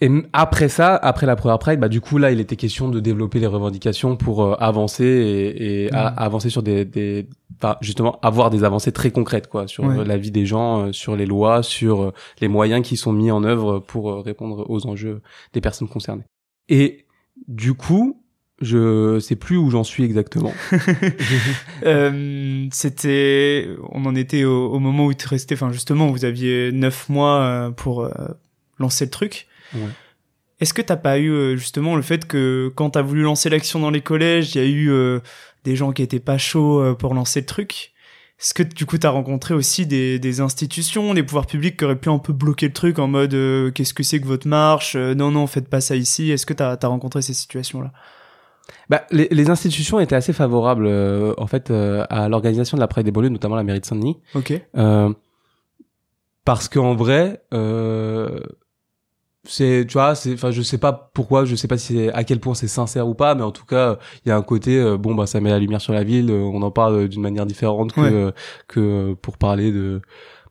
et après ça, après la première Pride, bah du coup là, il était question de développer les revendications pour euh, avancer et, et mmh. avancer sur des, des enfin, justement avoir des avancées très concrètes quoi sur la vie des gens, euh, sur les lois, sur euh, les moyens qui sont mis en œuvre pour répondre aux enjeux des personnes concernées. Et du coup, je sais plus où j'en suis exactement. [laughs] [laughs] euh, c'était, on en était au, au, moment où tu restais, enfin justement, vous aviez neuf mois euh, pour euh, lancer le truc. Ouais. Est-ce que t'as pas eu justement le fait que quand t'as voulu lancer l'action dans les collèges, il y a eu des gens qui étaient pas chauds pour lancer le truc? Est-ce que du coup t'as rencontré aussi des, des, institutions, des pouvoirs publics qui auraient pu un peu bloquer le truc en mode qu'est-ce que c'est que votre marche? Non non, faites pas ça ici. Est-ce que t'as as rencontré ces situations-là? Bah, les, les, institutions étaient assez favorables euh, en fait euh, à l'organisation de la Pride des banlieues, notamment la mairie de Saint-Denis. Ok. Euh, parce qu'en vrai, euh, c'est tu vois, c'est enfin je sais pas pourquoi, je sais pas si à quel point c'est sincère ou pas, mais en tout cas il y a un côté bon bah ça met la lumière sur la ville, on en parle d'une manière différente que que pour parler de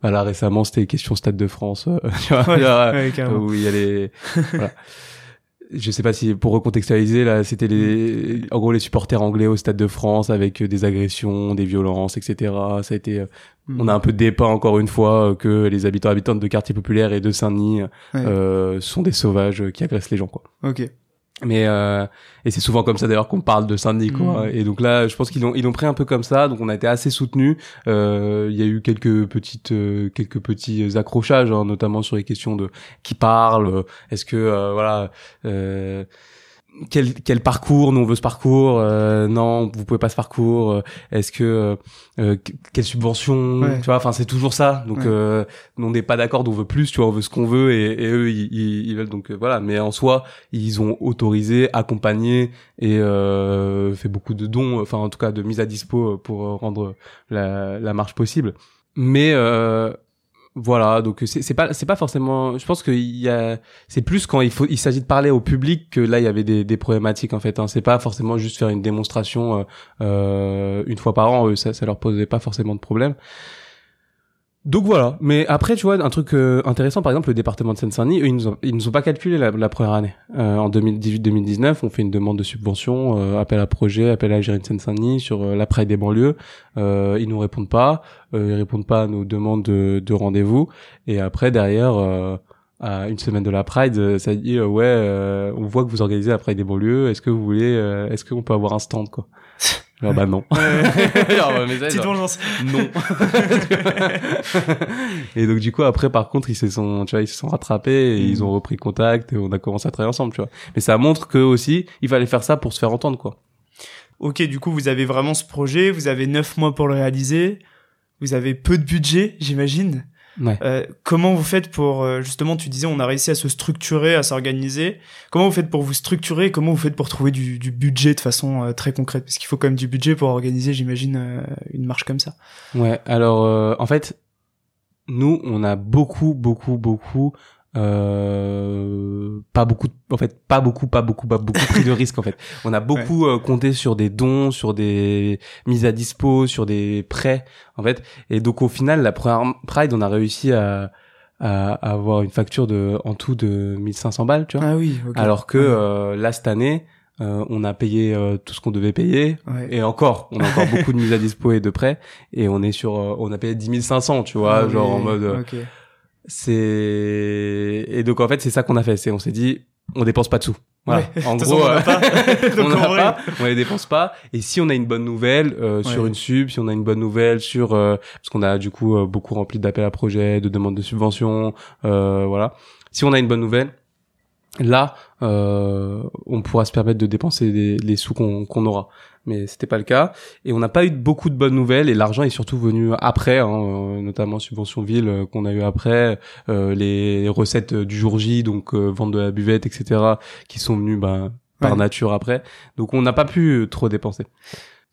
bah là récemment c'était question Stade de France, [laughs] tu vois, ouais, où il y a les voilà [laughs] je sais pas si pour recontextualiser là, c'était les en gros les supporters anglais au Stade de France avec des agressions, des violences, etc. Ça a été, euh, on a un peu dépeint encore une fois que les habitants habitantes de quartiers populaires et de Saint-Denis euh, sont des sauvages qui agressent les gens quoi. Ok mais euh, et c'est souvent comme ça d'ailleurs qu'on parle de Sandy quoi. Mm. et donc là je pense qu'ils ont ils ont pris un peu comme ça. Donc on a été assez soutenus. Euh, il y a eu quelques petites euh, quelques petits accrochages hein, notamment sur les questions de qui parle est-ce que euh, voilà euh, quel, quel parcours nous on veut ce parcours euh, non vous pouvez pas ce parcours euh, est-ce que euh, euh quelle subvention tu vois enfin c'est toujours ça. Donc euh, on n'est pas d'accord on veut plus tu vois on veut ce qu'on veut et, et eux ils, ils, veulent. Donc voilà. Mais en soi ils ont autorisé accompagné et fait beaucoup de dons enfin en tout cas de mise à dispo pour rendre la, la marche possible. Mais voilà, donc c'est pas c'est pas forcément. Je pense qu'il y a c'est plus quand il faut il s'agit de parler au public que là il y avait des, des problématiques en fait. Hein. C'est pas forcément juste faire une démonstration euh, euh une fois par an. ça ça leur posait pas forcément de problème. Donc voilà, mais après tu vois un truc euh, intéressant par exemple le département de Seine-Saint-Denis ils nous ont, ils nous ont pas calculé la, première année. Euh, en 2018-2019, on fait une demande de subvention, euh, appel à projet, appel à gérer de Seine-Saint-Denis sur l'après des banlieues. ils nous répondent pas, ils répondent pas à nos demandes de, de rendez-vous et après derrière à une semaine de la Pride, ça dit ouais, on voit que vous organisez la Pride des banlieues. Est-ce que vous voulez, est-ce qu'on peut avoir un stand quoi? Genre, bah non. [laughs] [laughs] Petite vengeance. Non. [laughs] et donc du coup après par contre ils se sont tu vois ils se sont rattrapés et ils mm. ont repris contact et on a commencé à travailler ensemble tu vois. Mais ça montre que aussi il fallait faire ça pour se faire entendre quoi. Ok du coup vous avez vraiment ce projet, vous avez neuf mois pour le réaliser, vous avez peu de budget j'imagine. Ouais. Euh, comment vous faites pour euh, justement tu disais on a réussi à se structurer à s'organiser. Comment vous faites pour vous structurer comment vous faites pour trouver du, du budget de façon euh, très concrète? Parce qu'il faut quand même du budget pour organiser j'imagine euh, une marche comme ça. Ouais. Alors en fait nous on a beaucoup beaucoup beaucoup euh, pas beaucoup en fait pas beaucoup pas beaucoup pas beaucoup pris de risques en fait. [laughs] On a beaucoup euh, compté sur des dons sur des mises à dispo sur des prêts en fait. Et donc au final la première Pride on a réussi à à, avoir une facture de en tout de 1500 balles tu vois. Ah oui alors que euh, là cette année euh, on a payé tout ce qu'on devait payer. Et encore on a encore [laughs] beaucoup de mises à dispo et de prêts. Et on est sur on a payé 10 500 tu vois ah genre en mode okay c'est et donc en fait c'est ça qu'on a fait. C'est on s'est dit on dépense pas de sous. Voilà. En gros on pas. [laughs] [laughs] on pas. on les dépense pas. Et si on a une bonne nouvelle euh, sur une sub si on a une bonne nouvelle sur euh, parce qu'on a du coup euh, beaucoup rempli d'appels à projets de demandes de subventions voilà. Si on a une bonne nouvelle là on pourra se permettre de dépenser les, sous qu'on aura mais c'était pas le cas. Et on n'a pas eu beaucoup de bonnes nouvelles et l'argent est surtout venu après, hein, euh, notamment subvention ville euh, qu'on a eu après, euh, les recettes du jour J, donc vente de la buvette, etc., qui sont venues ben, par nature après. Donc on n'a pas pu trop dépenser.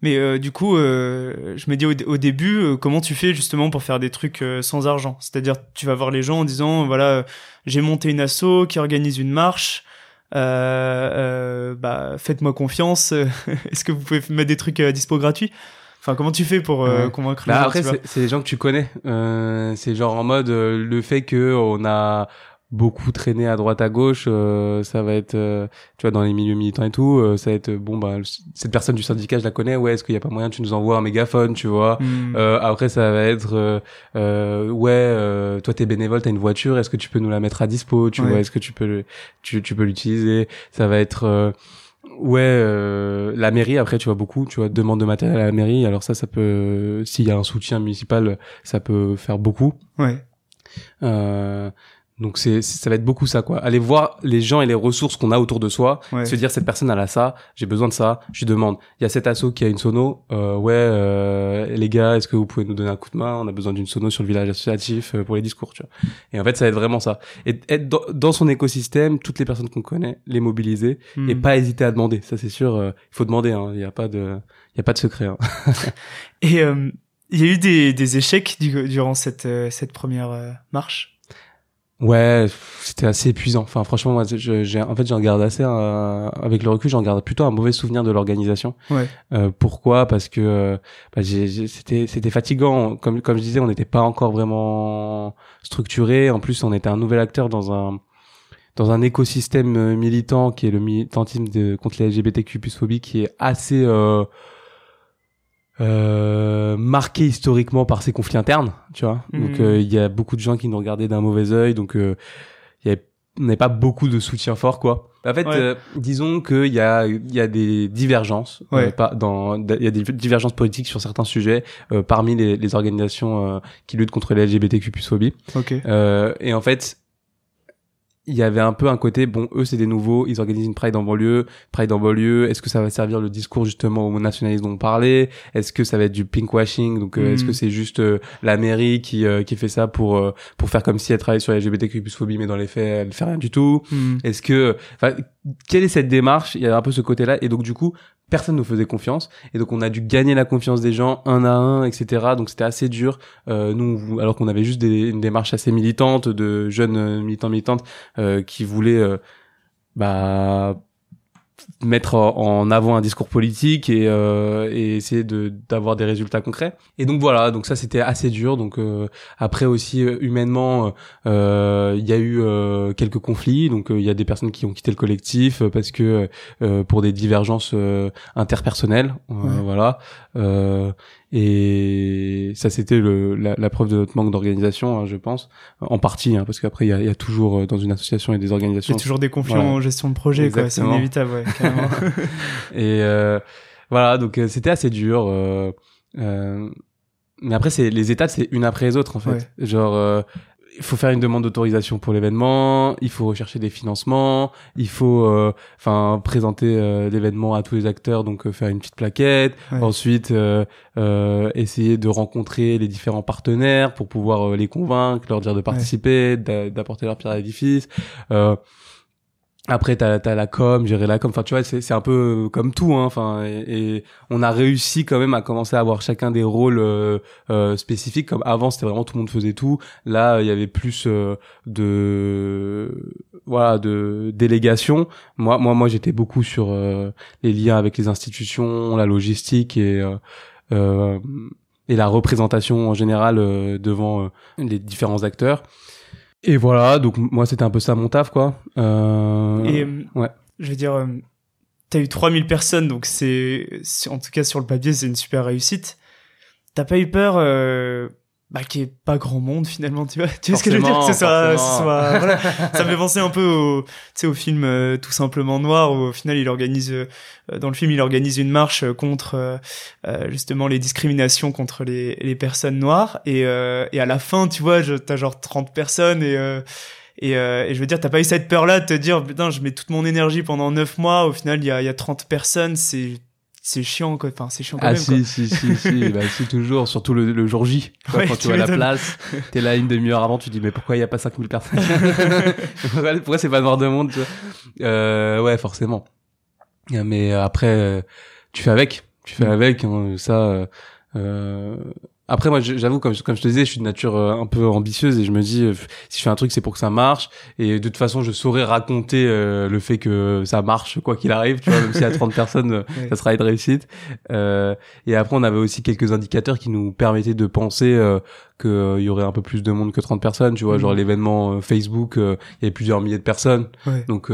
Mais du coup, je me dis au, début, comment tu fais justement pour faire des trucs sans argent? C'est-à-dire, tu vas voir les gens en disant, voilà, j'ai monté une asso qui organise une marche, euh, euh, bah, faites-moi confiance. [laughs] Est-ce que vous pouvez mettre des trucs à dispo gratuits? Enfin, comment tu fais pour euh, convaincre les bah, gens Après, c'est des gens que tu connais. Euh, c'est genre en mode le fait que on a beaucoup traîné à droite à gauche euh, ça va être euh, tu vois dans les milieux militants et tout euh, ça va être bon bah cette personne du syndicat je la connais ouais est-ce qu'il y a pas moyen tu nous envoies un mégaphone tu vois? Hmm. après ça va être ouais toi t'es bénévole t'as une voiture est-ce que tu peux nous la mettre à dispo tu vois? Est-ce que tu peux tu, tu peux l'utiliser? Ça va être ouais la mairie après tu vois beaucoup tu vois demande de matériel à la mairie alors ça ça peut s'il y a un soutien municipal ça peut faire beaucoup. Ouais. Euh, donc c'est ça va être beaucoup ça quoi. Aller voir les gens et les ressources qu'on a autour de soi, se dire cette personne elle a ça, j'ai besoin de ça, je lui demande. Il y a cet asso qui a une sono, euh, ouais euh, les gars, est-ce que vous pouvez nous donner un coup de main? On a besoin d'une sono sur le village associatif euh, pour les discours, tu vois. Et en fait ça va être vraiment ça. Et être dans, son écosystème, toutes les personnes qu'on connaît, les mobiliser et hmm. pas hésiter à demander. Ça c'est sûr, euh, il faut demander. Hein. Il n'y a pas de il y a pas de secret. Hein. [laughs] et il y a eu des, des échecs durant cette cette première marche? Ouais, c'était assez épuisant. Enfin, franchement, moi, j'ai, en fait, j'en garde assez, euh, avec le recul, j'en garde plutôt un mauvais souvenir de l'organisation. Ouais. Euh, pourquoi? Parce que euh, bah, c'était, c'était fatigant. Comme, comme je disais, on n'était pas encore vraiment structuré. En plus, on était un nouvel acteur dans un dans un écosystème euh, militant qui est le militantisme de, contre les LGBTQ+ phobie, qui est assez euh, euh, marqué historiquement par ses conflits internes, tu vois. Donc mhm. euh, il y a beaucoup de gens qui nous regardaient d'un mauvais œil, donc euh, il y avait on n'avait pas beaucoup de soutien fort quoi. En fait, euh, disons qu'il y a il y a des divergences, pas dans il y a des divergences politiques sur certains sujets parmi les, les organisations qui luttent contre les LGBTQ+ phobie. Okay. et en fait, il y avait un peu un côté bon eux c'est des nouveaux ils organisent une pride en banlieue pride en banlieue est-ce que ça va servir le discours justement au nationalisme dont on parlait? Est-ce que ça va être du pinkwashing? Donc euh, est-ce que mm. c'est juste euh, la mairie qui euh, qui fait ça pour pour faire comme si elle travaillait sur la LGBTQ+ phobie mais dans les faits elle fait rien du tout? Mm. est-ce que quelle est cette démarche? Il y a un peu ce côté là et donc du coup personne nous faisait confiance. Et donc on a dû gagner la confiance des gens un à un etc donc c'était assez dur. Euh, nous alors qu'on avait juste des, une démarche assez militante de jeunes euh, militants militantes euh, qui voulaient bah mettre en avant un discours politique et, euh, et essayer de d'avoir des résultats concrets. Et donc voilà donc ça c'était assez dur. Donc euh, après aussi euh, humainement euh, il y a eu quelques conflits. Donc il y a des personnes qui ont quitté le collectif parce que pour des divergences interpersonnelles. Voilà et ça c'était la, la, preuve de notre manque d'organisation, hein, je pense, en partie, hein, parce qu'après il y a, y a, toujours dans une association et des organisations. Il y a toujours des conflits en gestion de projet, quoi. C'est inévitable, ouais, carrément. [laughs] et voilà, donc c'était assez dur. Euh, mais après, c'est les étapes, c'est une après les autres en fait. Genre, euh, il faut faire une demande d'autorisation pour l'événement, il faut rechercher des financements, il faut, euh, enfin, présenter euh, l'événement à tous les acteurs, donc faire une petite plaquette. Ensuite, essayer de rencontrer les différents partenaires pour pouvoir les convaincre, leur dire de participer, d'apporter leur pierre à l'édifice. Après, t'as as la com, gérer la com. Enfin, tu vois, c'est un peu comme tout. Hein. Enfin, et, on a réussi quand même à commencer à avoir chacun des rôles euh, euh, spécifiques. Comme avant, c'était vraiment tout le monde faisait tout. Là, il y avait plus euh, de voilà de délégation. Moi, moi, moi, j'étais beaucoup sur les liens avec les institutions, la logistique et et la représentation en général devant les différents acteurs. Et voilà, donc moi c'était un peu ça mon taf quoi. Euh... Et ouais. Je veux dire, euh, t'as eu 3000 personnes, donc c'est, en tout cas sur le papier c'est une super réussite. T'as pas eu peur euh, bah qui est pas grand monde finalement tu vois. [laughs] Tu vois ce que je veux dire que ce soit, voilà. [laughs] Ça me fait penser un peu au tu sais au film euh, tout simplement noir où au final il organise euh, dans le film il organise une marche contre euh, justement les discriminations contre les, les personnes noires. Et et à la fin tu vois t'as genre 30 personnes et et, et, je veux dire, t'as pas eu cette peur-là de te dire, putain, je mets toute mon énergie pendant 9 mois, au final, il y a, y a 30 personnes, c'est c'est chiant quoi. Enfin c'est chiant quand ah, même si, quoi. si si si. [laughs] Bah si toujours surtout le, le jour J. Quand tu, vas à la place t'es là une demi-heure avant tu dis mais pourquoi il y a pas 5000 personnes? [laughs] Pourquoi c'est pas noir de monde tu vois? Euh, ouais forcément. Mais après euh, tu fais avec. Tu fais mm. avec hein, ça euh, après moi j'avoue comme comme je te disais je suis de nature euh, un peu ambitieuse et je me dis euh, si je fais un truc c'est pour que ça marche. Et de toute façon je saurais raconter euh, le fait que ça marche quoi qu'il arrive tu vois même s'il y a 30 [laughs] personnes ça sera une réussite. Et après on avait aussi quelques indicateurs qui nous permettaient de penser euh, qu'il y aurait un peu plus de monde que 30 personnes tu vois mmh. genre l'événement Facebook il y avait plusieurs milliers de personnes. Donc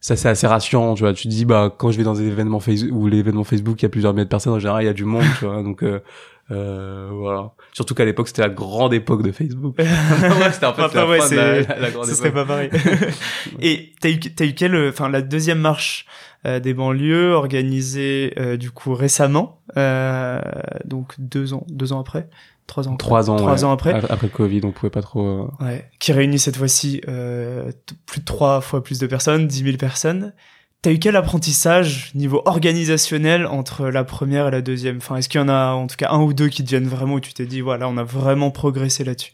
ça c'est assez rassurant tu vois. Tu te dis bah quand je vais dans des événements Facebook ou l'événement Facebook il y a plusieurs milliers de personnes en général il y a du monde tu vois. Donc euh, voilà. Surtout qu'à l'époque, c'était la grande époque de Facebook. [laughs] c'était en fait la, ouais, fin de la, la, grande Ce serait pas pareil. [laughs] Et t'as eu, t'as eu quelle, enfin, la deuxième marche euh, des banlieues organisée euh, du coup récemment, euh, donc deux ans, deux ans après, trois ans. Après, trois ans. Trois ans après? Après le Covid, on pouvait pas trop. Euh, ouais. Qui réunit cette fois-ci plus de trois fois plus de personnes, dix mille personnes. T'as eu quel apprentissage niveau organisationnel entre la première et la deuxième? Enfin, est-ce qu'il y en a en tout cas un ou deux qui deviennent vraiment où tu t'es dit voilà, on a vraiment progressé là-dessus?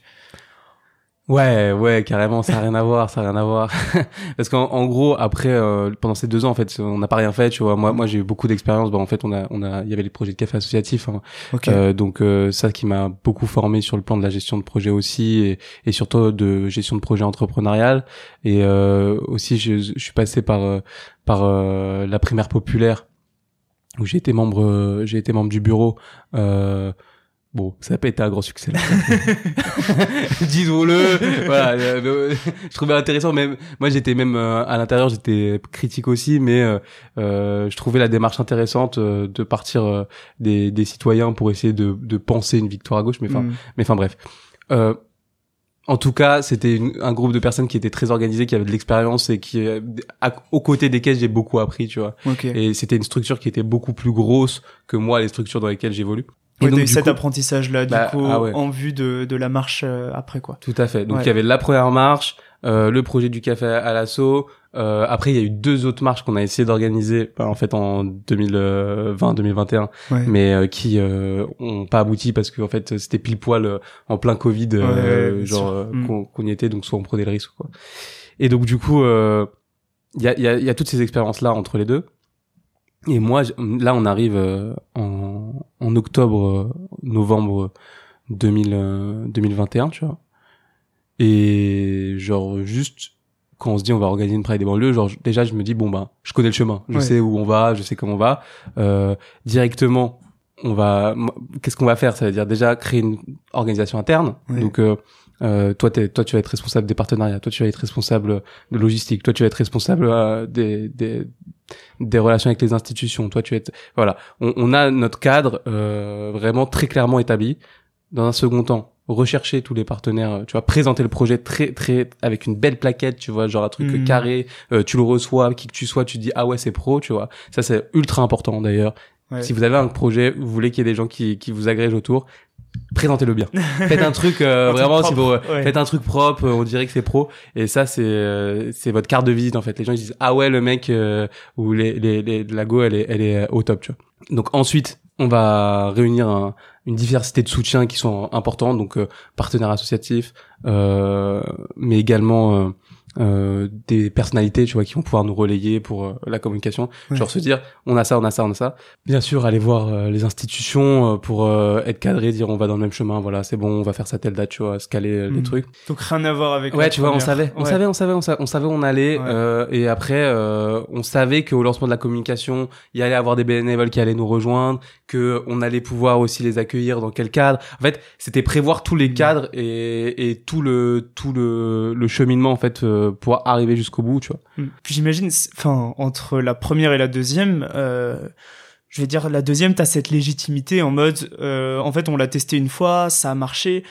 Ouais, ouais, carrément, ça a rien à voir, ça a rien à voir. [laughs] Parce qu'en en gros, après, euh, pendant ces deux ans, en fait, on n'a pas rien fait, tu vois. Moi, moi, j'ai eu beaucoup d'expérience. Bah, en fait, on a, on a, il y avait les projets de café associatif. Hein. Euh, donc, euh, ça qui m'a beaucoup formé sur le plan de la gestion de projet aussi, et, et surtout de gestion de projet entrepreneurial. Et euh, aussi, je, je, suis passé par, euh, par la primaire populaire où j'ai été membre, j'ai été membre du bureau. Euh, Bon, ça n'a pas été un grand succès. [laughs] Disons-le. voilà, euh, je trouvais intéressant. Même moi, j'étais même euh, à l'intérieur, j'étais critique aussi, mais euh, euh je trouvais la démarche intéressante de partir des, des, citoyens pour essayer de, de, penser une victoire à gauche. Mais enfin, mm. mais enfin bref. en tout cas, c'était un groupe de personnes qui étaient très organisées, qui avaient de l'expérience et qui, aux côtés desquels j'ai beaucoup appris, tu vois. Et c'était une structure qui était beaucoup plus grosse que moi, les structures dans lesquelles j'évolue. Et donc, cet apprentissage-là, du bah, coup, ah en vue de, de la marche euh, après, quoi. Tout à fait. Donc, il y avait la première marche, euh, le projet du café à l'assaut. Euh, après, il y a eu deux autres marches qu'on a essayé d'organiser, bah, en fait, en 2020-2021, mais euh, qui euh, ont pas abouti parce qu'en fait, c'était pile poil en plein Covid, genre mm. qu'on y était, donc soit on prenait le risque, quoi. Et donc, du coup, il y a, y, a, y a toutes ces expériences-là entre les deux. Et moi, là, on arrive euh, en, en octobre, euh, novembre 2000, 2021, euh, tu vois. Et genre, juste, quand on se dit on va organiser une Pride des banlieues, genre, déjà, je me dis, bon, bah, je connais le chemin. Je sais où on va, je sais comment on va. Euh, directement, on va, qu'est-ce qu'on va faire? Ça veut dire déjà créer une organisation interne. Donc, Euh, toi, t'es, toi, tu vas être responsable des partenariats. Toi, tu vas être responsable de logistique. Toi, tu vas être responsable euh, des, des, des relations avec les institutions. Toi, tu vas être, voilà. On, on a notre cadre euh, vraiment très clairement établi. Dans un second temps, rechercher tous les partenaires, tu vois, présenter le projet très très avec une belle plaquette, tu vois, genre un truc Mhm. carré, euh, tu le reçois, qui que tu sois, tu dis ah ouais c'est pro, tu vois. Ça c'est ultra important d'ailleurs. Ouais. Si vous avez un projet, vous voulez qu'il y ait des gens qui qui vous agrègent autour, présentez-le bien. [laughs] Faites un truc euh, Un vraiment si vous propre, ouais. faites un truc propre, on dirait que c'est pro et ça c'est euh, c'est votre carte de visite en fait. Les gens ils disent ah ouais le mec euh, ou les les, les la go elle est elle est euh, au top, tu vois. Donc ensuite, on va réunir un- une diversité de soutiens qui sont importants, donc partenaires associatifs, euh, mais également euh, des personnalités, tu vois, qui vont pouvoir nous relayer pour euh, la communication. Ouais. Genre se dire, on a ça, on a ça, on a ça. Bien sûr, aller voir euh, les institutions pour être cadré, dire on va dans le même chemin, voilà, c'est bon, on va faire ça telle date, tu vois, se caler les Mm. trucs. Donc rien à voir avec. Ouais, tu vois, on savait, on Ouais. savait, on savait, on savait, on savait, on savait où on allait. Ouais. euh, et après, euh, on savait qu'au lancement de la communication, il y allait avoir des bénévoles qui allaient nous rejoindre, que on allait pouvoir aussi les accueillir dans quel cadre. En fait, c'était prévoir tous les Mm. cadres et, et tout le tout le, le cheminement en fait euh, pour arriver jusqu'au bout, tu vois. Mm. Puis j'imagine, enfin, entre la première et la deuxième, euh, je vais dire, la deuxième, t'as cette légitimité en mode, euh, en fait, on l'a testé une fois, ça a marché.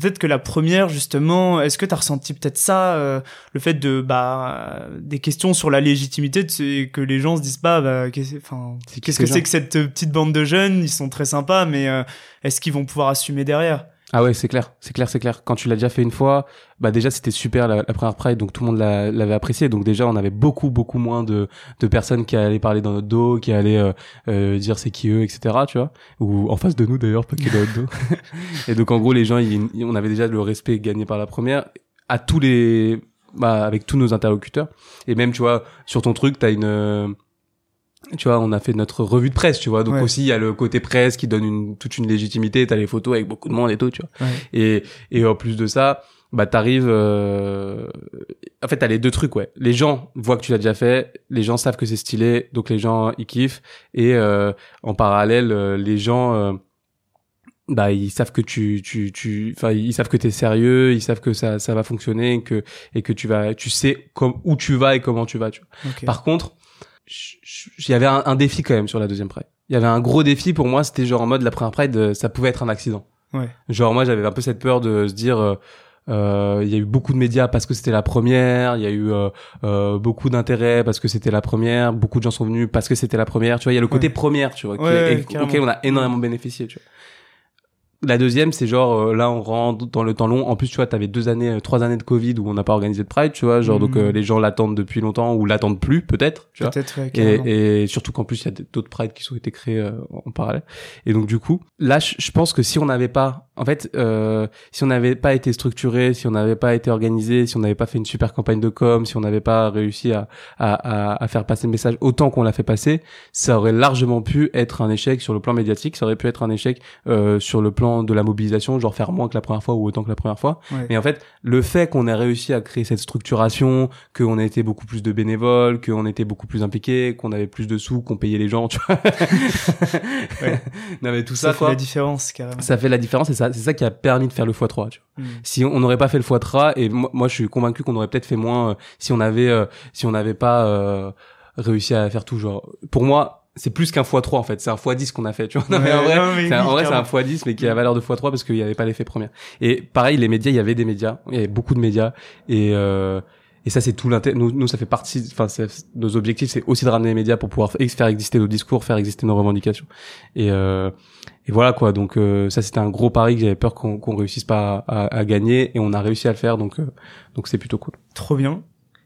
Peut-être que la première, justement, est-ce que t'as ressenti peut-être ça, euh, le fait de, bah, des questions sur la légitimité, de ce- que les gens se disent pas, bah, qu'est-ce, enfin, C'est qui qu'est-ce que c'est que cette euh, petite bande de jeunes? Ils sont très sympas, mais euh, est-ce qu'ils vont pouvoir assumer derrière? Ah ouais, c'est clair, c'est clair, c'est clair. Quand tu l'as déjà fait une fois, bah déjà c'était super la, la première Pride, donc tout le monde l'a- l'avait apprécié. Donc déjà on avait beaucoup beaucoup moins de, de personnes qui allaient parler dans notre dos, qui allaient euh, euh, dire c'est qui eux, etc. Tu vois, ou en face de nous d'ailleurs, pas que dans notre dos. [laughs] Et donc en gros les gens, ils- ils- on avait déjà le respect gagné par la première à tous les, bah avec tous nos interlocuteurs. Et même tu vois sur ton truc, t'as une euh, tu vois, on a fait notre revue de presse, tu vois. Donc Ouais. aussi, il y a le côté presse qui donne une, toute une légitimité. T'as les photos avec beaucoup de monde et tout, tu vois. Et, et en plus de ça, bah t'arrives. Euh... En fait, t'as les deux trucs, ouais. Les gens voient que tu l'as déjà fait, les gens savent que c'est stylé, donc les gens ils kiffent. Et euh, en parallèle, euh, les gens, euh, bah ils savent que tu, tu, tu, enfin ils savent que t'es sérieux, ils savent que ça, ça va fonctionner, et que et que tu vas, tu sais comme où tu vas et comment tu vas, tu vois. Par contre, il y avait un, un défi quand même sur la deuxième Pride. Il y avait un gros défi pour moi, c'était genre en mode la première Pride, ça pouvait être un accident. Ouais. Genre moi j'avais un peu cette peur de se dire, euh, euh, il y a eu beaucoup de médias parce que c'était la première, il y a eu euh, euh, beaucoup d'intérêt parce que c'était la première, beaucoup de gens sont venus parce que c'était la première. Tu vois, il y a le côté Ouais. première, tu vois, Ouais, auquel on a énormément bénéficié. Tu vois. La deuxième, c'est genre euh, là on rentre dans le temps long. En plus, tu vois, t'avais deux années, euh, trois années de Covid où on n'a pas organisé de Pride, tu vois, genre donc Mhm. euh, les gens l'attendent depuis longtemps ou l'attendent plus peut-être, tu vois. Peut-être, ouais. Et, et surtout qu'en plus il y a d'autres prides qui ont été créés euh, en parallèle. Et donc du coup, là, je pense que si on n'avait pas, en fait, euh, si on n'avait pas été structuré, si on n'avait pas été organisé, si on n'avait pas fait une super campagne de com, si on n'avait pas réussi à, à, à, à faire passer le message autant qu'on l'a fait passer, ça aurait largement pu être un échec sur le plan médiatique, ça aurait pu être un échec euh, sur le plan de la mobilisation, genre faire moins que la première fois ou autant que la première fois. Ouais. Mais en fait, le fait qu'on ait réussi à créer cette structuration, qu'on ait été beaucoup plus de bénévoles, qu'on était beaucoup plus impliqués, qu'on avait plus de sous, qu'on payait les gens, tu vois. [laughs] Ouais. [laughs] Non mais tout ça ça, fait quoi, la différence, carrément. ça fait la différence et ça, c'est ça qui a permis de faire le x3, tu vois. Mm. Si on n'aurait pas fait le x3 et moi, moi, je suis convaincu qu'on aurait peut-être fait moins euh, si on avait euh, si on n'avait pas euh, réussi à faire tout genre. Pour moi, c'est plus qu'un x3 en fait, c'est un x10 qu'on a fait, tu vois. Non, mais en vrai, non, mais c'est un- oui, en vrai, c'est un carrément. x10 mais qui a valeur de x3 parce qu'il n'y avait pas l'effet première. Et pareil, les médias, il y avait des médias, il y avait beaucoup de médias et euh, et ça c'est tout l'intérêt. Nous, nous, ça fait partie. Enfin, nos objectifs, c'est aussi de ramener les médias pour pouvoir faire exister nos discours, faire exister nos revendications. Et euh, et voilà quoi. Donc euh, ça c'était un gros pari que j'avais peur qu'on qu'on réussisse pas à, à, à gagner et on a réussi à le faire. Donc euh, donc c'est plutôt cool. Trop bien.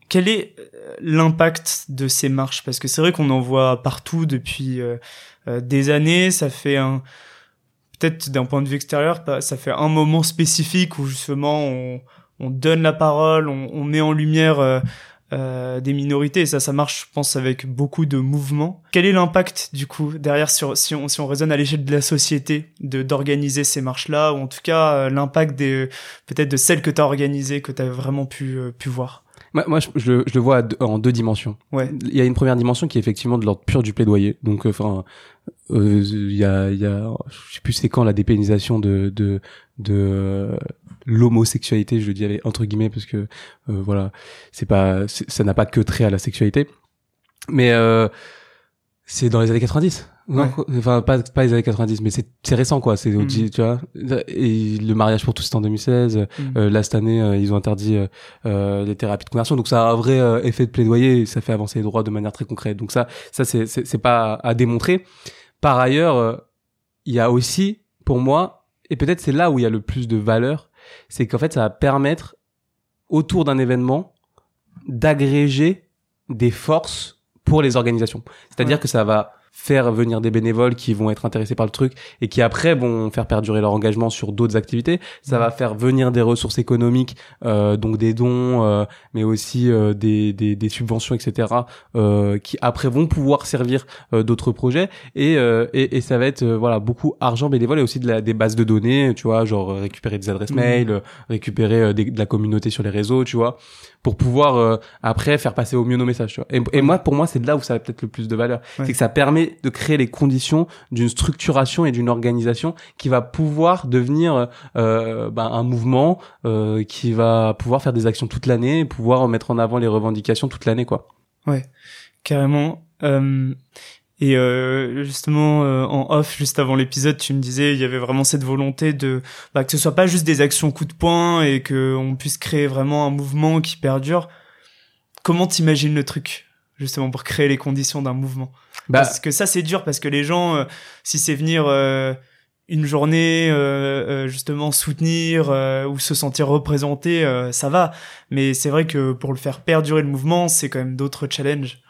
Quel est euh, l'impact de ces marches? Parce que c'est vrai qu'on en voit partout depuis euh, euh, des années. Ça fait un peut-être d'un point de vue extérieur, ça fait un moment spécifique où justement on, on donne la parole, on, on met en lumière euh, des minorités. Et ça, ça marche, je pense, avec beaucoup de mouvements. Quel est l'impact du coup derrière sur si on si on raisonne à l'échelle de la société de d'organiser ces marches-là? Ou en tout cas euh, l'impact des peut-être de celles que tu as organisées que tu as vraiment pu euh, pu voir? Moi, moi je, je, le- je le vois en deux dimensions. Ouais. Il y a une première dimension qui est effectivement de l'ordre pur du plaidoyer. Donc, enfin, euh, il y a, il y a, je sais plus c'est quand la dépénalisation de de de euh, l'homosexualité, je le dis avec entre guillemets parce que euh, voilà, c'est pas, ça n'a pas que trait à la sexualité, mais euh, c'est dans les années 90. enfin pas pas les années 90 mais c'est c'est récent quoi, c'est mm. tu vois. Et le mariage pour tous c'était en 2016. Mm. Euh, là cette année euh, ils ont interdit euh, les thérapies de conversion donc ça a un vrai effet de plaidoyer, ça fait avancer les droits de manière très concrète. Donc ça ça c'est c'est pas à démontrer. Par ailleurs, il y a aussi pour moi et peut-être c'est là où il y a le plus de valeur, c'est qu'en fait ça va permettre autour d'un événement d'agréger des forces pour les organisations. C'est-à-dire que ça va faire venir des bénévoles qui vont être intéressés par le truc et qui après vont faire perdurer leur engagement sur d'autres activités. Ça va faire venir des ressources économiques, euh, donc des dons, euh, mais aussi euh, des, des, des, subventions, etc., euh, qui après vont pouvoir servir euh, d'autres projets. Et, et, et, ça va être voilà beaucoup argent bénévole et aussi de la, des bases de données, tu vois, genre récupérer des adresses mmh. mail, récupérer de la communauté sur les réseaux, tu vois pour pouvoir euh, après faire passer au mieux nos messages. Tu vois. Et, et moi, pour moi, c'est là où ça a peut-être le plus de valeur. C'est que ça permet de créer les conditions d'une structuration et d'une organisation qui va pouvoir devenir euh, ben, un mouvement euh, qui va pouvoir faire des actions toute l'année, pouvoir mettre en avant les revendications toute l'année, quoi. Ouais, carrément. Euh, et euh, justement, euh, en off, juste avant l'épisode, tu me disais, il y avait vraiment cette volonté de bah, que ce soit pas juste des actions coup de poing et que on puisse créer vraiment un mouvement qui perdure. Comment t'imagines le truc justement pour créer les conditions d'un mouvement? Bah, Parce que ça, c'est dur parce que les gens, euh, si c'est venir une journée justement soutenir ou se sentir représenté, ça va. Mais c'est vrai que pour le faire perdurer le mouvement, c'est quand même d'autres challenges.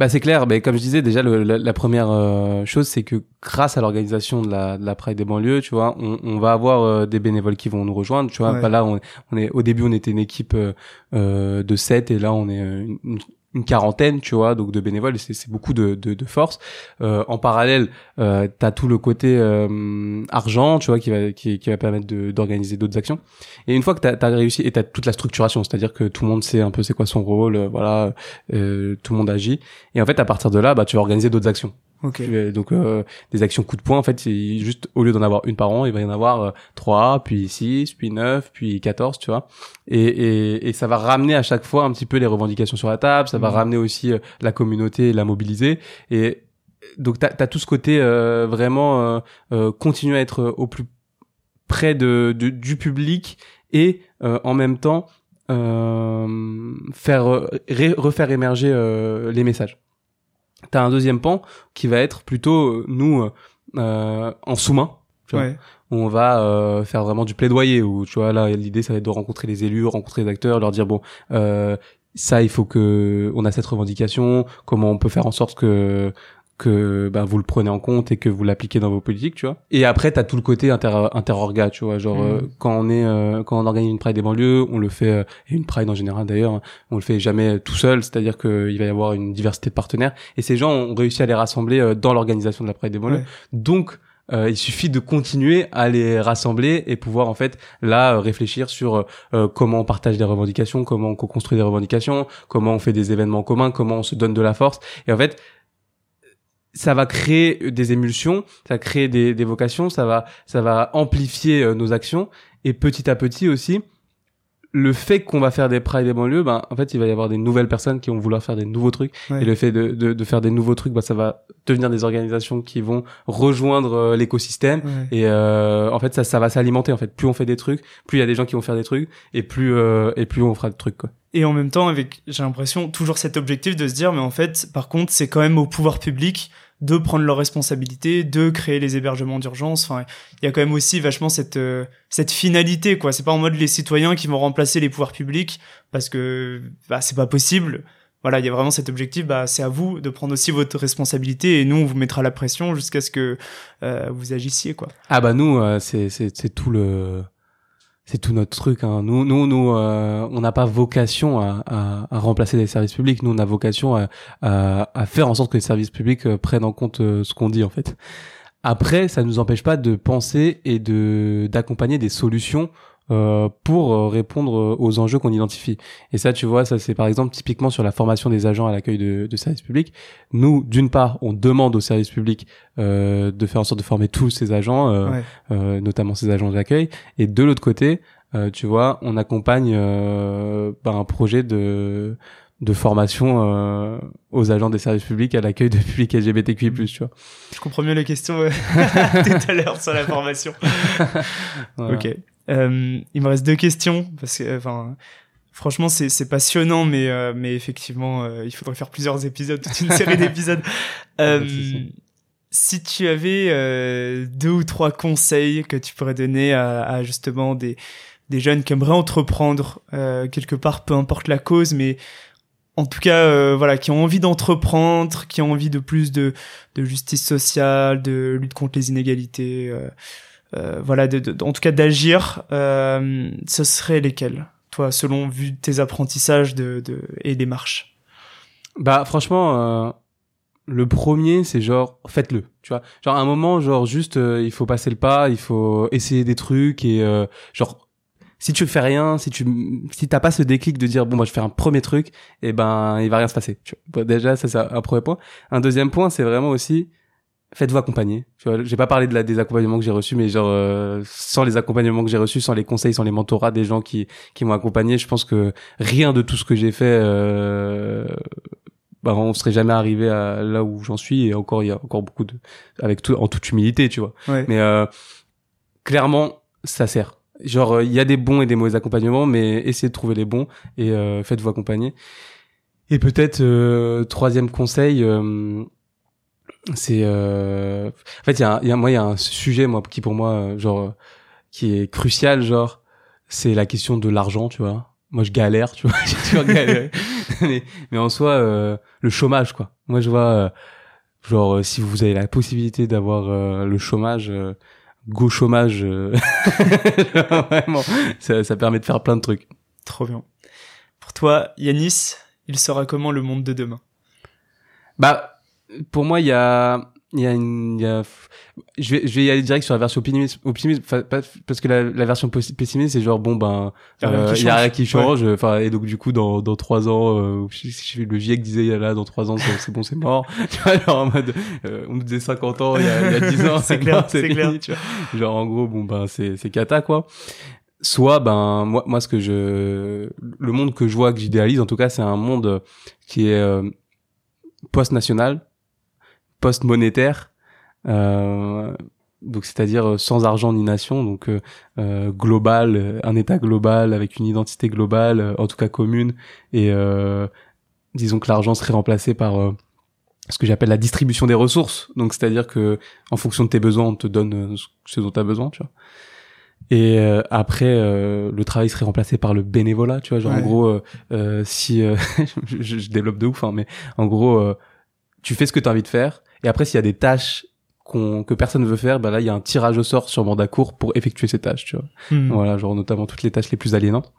Bah c'est clair, mais comme je disais déjà, le, la, première euh, chose c'est que grâce à l'organisation de la, de la Pride des banlieues, tu vois, on, on va avoir euh, des bénévoles qui vont nous rejoindre, tu vois. Bah, là, on, on, est au début on était une équipe euh, de 7 et là on est une, une quarantaine, tu vois, donc de bénévoles, c'est beaucoup de, de, force. Euh, en parallèle, euh, t'as tout le côté euh, argent, tu vois, qui va qui, va permettre d'organiser d'autres actions. Et une fois que t'as as réussi, et t'as toute la structuration, c'est-à-dire que tout le monde sait un peu c'est quoi son rôle, euh, voilà, euh, tout le monde agit. Et en fait, à partir de là, bah, tu vas organiser d'autres actions. Okay. Donc euh, des actions coup de poing en fait, c'est juste au lieu d'en avoir une par an, il va y en avoir euh, trois, puis six, puis neuf, puis quatorze, tu vois. Et, et, et, ça va ramener à chaque fois un petit peu les revendications sur la table, ça va mmh. ramener aussi euh, la communauté, la mobiliser. Et donc t'as as tout ce côté vraiment continuer à être au plus près de, du public et en même temps faire refaire émerger les messages. T'as un deuxième pan qui va être plutôt euh, nous euh, en sous-main. Ouais. Où on va euh, faire vraiment du plaidoyer où tu vois là l'idée ça va être de rencontrer les élus, rencontrer les acteurs, leur dire bon euh, ça il faut que on a cette revendication, comment on peut faire en sorte que que ben, vous le prenez en compte et que vous l'appliquez dans vos politiques, tu vois. Et après, t'as tout le côté inter interorga, tu vois, genre mm. euh, quand on est euh, quand on organise une pride des banlieues, on le fait euh, et une pride en général d'ailleurs, hein, on le fait jamais tout seul, c'est-à-dire qu'il va y avoir une diversité de partenaires et ces gens ont réussi à les rassembler dans l'organisation de la pride des banlieues. Donc il suffit de continuer à les rassembler et pouvoir en fait là réfléchir sur comment on partage des revendications, comment on co-construit des revendications, comment on fait des événements communs, comment on se donne de la force. Et en fait, ça va créer des émulsions, ça va créer des, des vocations, ça va, ça va amplifier euh, nos actions. Et petit à petit aussi, le fait qu'on va faire des prides des banlieues, ben en fait il va y avoir des nouvelles personnes qui vont vouloir faire des nouveaux trucs. Et le fait de, de, de, faire des nouveaux trucs, ben ça va devenir des organisations qui vont rejoindre euh, l'écosystème. Et euh, en fait ça ça va s'alimenter en fait. Plus on fait des trucs, plus il y a des gens qui vont faire des trucs et plus euh, et plus on fera de trucs quoi. Et en même temps avec j'ai l'impression toujours cet objectif de se dire mais en fait par contre c'est quand même au pouvoir public de prendre leurs responsabilités, de créer les hébergements d'urgence. Enfin, il y a quand même aussi vachement cette euh, cette finalité quoi. C'est pas en mode les citoyens qui vont remplacer les pouvoirs publics parce que bah, c'est pas possible. Voilà, il y a vraiment cet objectif. Bah, c'est à vous de prendre aussi votre responsabilité et nous on vous mettra la pression jusqu'à ce que euh, vous agissiez quoi. Ah bah nous euh, c'est c'est c'est tout le c'est tout notre truc. Hein. Nous, nous, euh, on n'a pas vocation à, remplacer les services publics. Nous, on a vocation à, à faire en sorte que les services publics euh, prennent en compte euh, ce qu'on dit, en fait. Après, ça ne nous empêche pas de penser et de d'accompagner des solutions euh, pour euh, répondre euh, aux enjeux qu'on identifie. Et ça, tu vois, ça c'est par exemple typiquement sur la formation des agents à l'accueil de, de services publics. Nous, d'une part, on demande aux services publics euh, de faire en sorte de former tous ces agents, notamment ces agents d'accueil, et de l'autre côté, euh, tu vois, on accompagne bah, un projet de de formation euh, aux agents des services publics à l'accueil de [laughs] publics LGBTQI+, tu vois. Je comprends mieux la question [laughs] tout à l'heure sur la formation. [laughs] Ok. Euh, il me reste deux questions parce que, enfin, franchement, c'est passionnant, mais euh, mais effectivement, euh, il faudrait faire plusieurs épisodes, toute une série [laughs] d'épisodes. Euh, si tu avais deux ou trois conseils que tu pourrais donner à, à justement des des jeunes qui aimeraient entreprendre quelque part, peu importe la cause, mais en tout cas, euh, voilà, qui ont envie d'entreprendre, qui ont envie de plus de, de justice sociale, de lutte contre les inégalités, euh, euh, voilà, de, en tout cas d'agir, ce serait lesquels, toi, selon vu tes apprentissages de, de et des marches? Bah, franchement, le premier, c'est genre faites-le, tu vois. Genre à un moment, genre juste, il faut passer le pas, il faut essayer des trucs et genre si tu fais rien, si tu si t'as pas ce déclic de dire bon moi je fais un premier truc, et eh ben il va rien se passer. Tu vois. déjà ça c'est un premier point. Un deuxième point c'est vraiment aussi faites-vous accompagner. Tu vois, j'ai pas parlé de la, des accompagnements que j'ai reçus, mais genre euh, sans les accompagnements que j'ai reçus, sans les conseils, sans les mentorats des gens qui qui m'ont accompagné, je pense que rien de tout ce que j'ai fait, euh, bah, on serait jamais arrivé à là où j'en suis. Et encore il y a encore beaucoup de avec tout en toute humilité, tu vois. Mais euh, clairement ça sert genre euh, il y a des bons et des mauvais accompagnements mais essayez de trouver les bons et euh, faites-vous accompagner et peut-être euh, troisième conseil c'est en fait il y a, y a moi il y a un sujet moi qui pour moi genre qui est crucial genre c'est la question de l'argent tu vois moi je galère tu vois [laughs] j'ai toujours galéré [laughs] mais, mais, en soi le chômage quoi moi je vois genre si vous avez la possibilité d'avoir le chômage go chômage. Euh, [laughs] vraiment, ça, ça permet de faire plein de trucs. Trop bien. Pour toi, Yanis, il sera comment le monde de demain? Bah, pour moi, il y a il y a une il y a... je vais je vais y aller direct sur la version optimiste optimiste parce que la, la version pessimiste c'est genre bon ben euh, il y a rien qui change enfin et donc du coup dans dans trois ans euh, le GIEC disait là dans trois ans c'est bon c'est mort. [laughs] Tu vois genre en mode euh, on nous disait 50 ans il y a, il y a 10 ans [laughs] c'est clair c'est clair. tu vois. Genre en gros bon ben c'est c'est cata quoi. Soit ben moi moi ce que je le monde que je vois que j'idéalise en tout cas c'est un monde qui est euh, post national post-monétaire, euh, donc c'est-à-dire euh, sans argent ni nation, donc euh, euh global, un État global avec une identité globale, en tout cas commune, et disons que l'argent serait remplacé par ce que j'appelle la distribution des ressources. Donc c'est-à-dire que en fonction de tes besoins, on te donne ce dont tu as besoin, tu vois. Et après, le travail serait remplacé par le bénévolat, tu vois. Genre en gros, si [laughs] je, je, développe de ouf, hein, mais en gros, tu fais ce que tu as envie de faire et après, s'il y a des tâches qu'on que personne ne veut faire, bah là, il y a un tirage au sort sur mandat court pour effectuer ces tâches, tu vois. Hmm. Voilà, genre notamment toutes les tâches les plus aliénantes.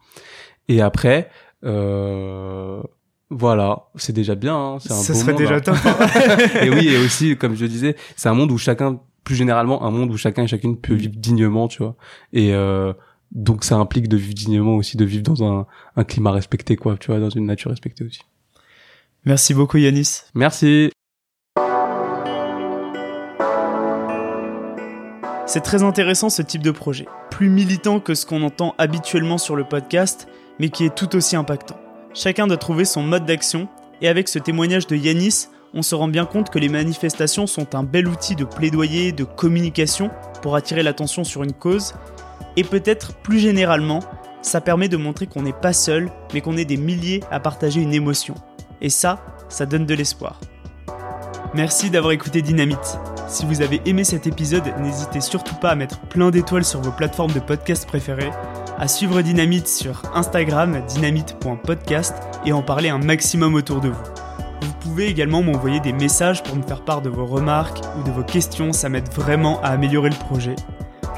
Et après, euh, voilà, c'est déjà bien. Hein, c'est un Ça serait déjà hein. top. [laughs] et oui, et aussi, comme je disais, c'est un monde où chacun, plus généralement, un monde où chacun et chacune peut vivre dignement, tu vois. Et euh, donc, ça implique de vivre dignement aussi, de vivre dans un, un climat respecté, quoi, tu vois, dans une nature respectée aussi. Merci beaucoup, Yanis. Merci. C'est très intéressant ce type de projet, plus militant que ce qu'on entend habituellement sur le podcast, mais qui est tout aussi impactant. Chacun doit trouver son mode d'action, et avec ce témoignage de Yanis, on se rend bien compte que les manifestations sont un bel outil de plaidoyer, de communication pour attirer l'attention sur une cause, et peut-être plus généralement, ça permet de montrer qu'on n'est pas seul, mais qu'on est des milliers à partager une émotion. Et ça, ça donne de l'espoir. Merci d'avoir écouté Dynamite. Si vous avez aimé cet épisode, n'hésitez surtout pas à mettre plein d'étoiles sur vos plateformes de podcast préférées, à suivre Dynamite sur Instagram dynamite.podcast et en parler un maximum autour de vous. Vous pouvez également m'envoyer des messages pour me faire part de vos remarques ou de vos questions, ça m'aide vraiment à améliorer le projet.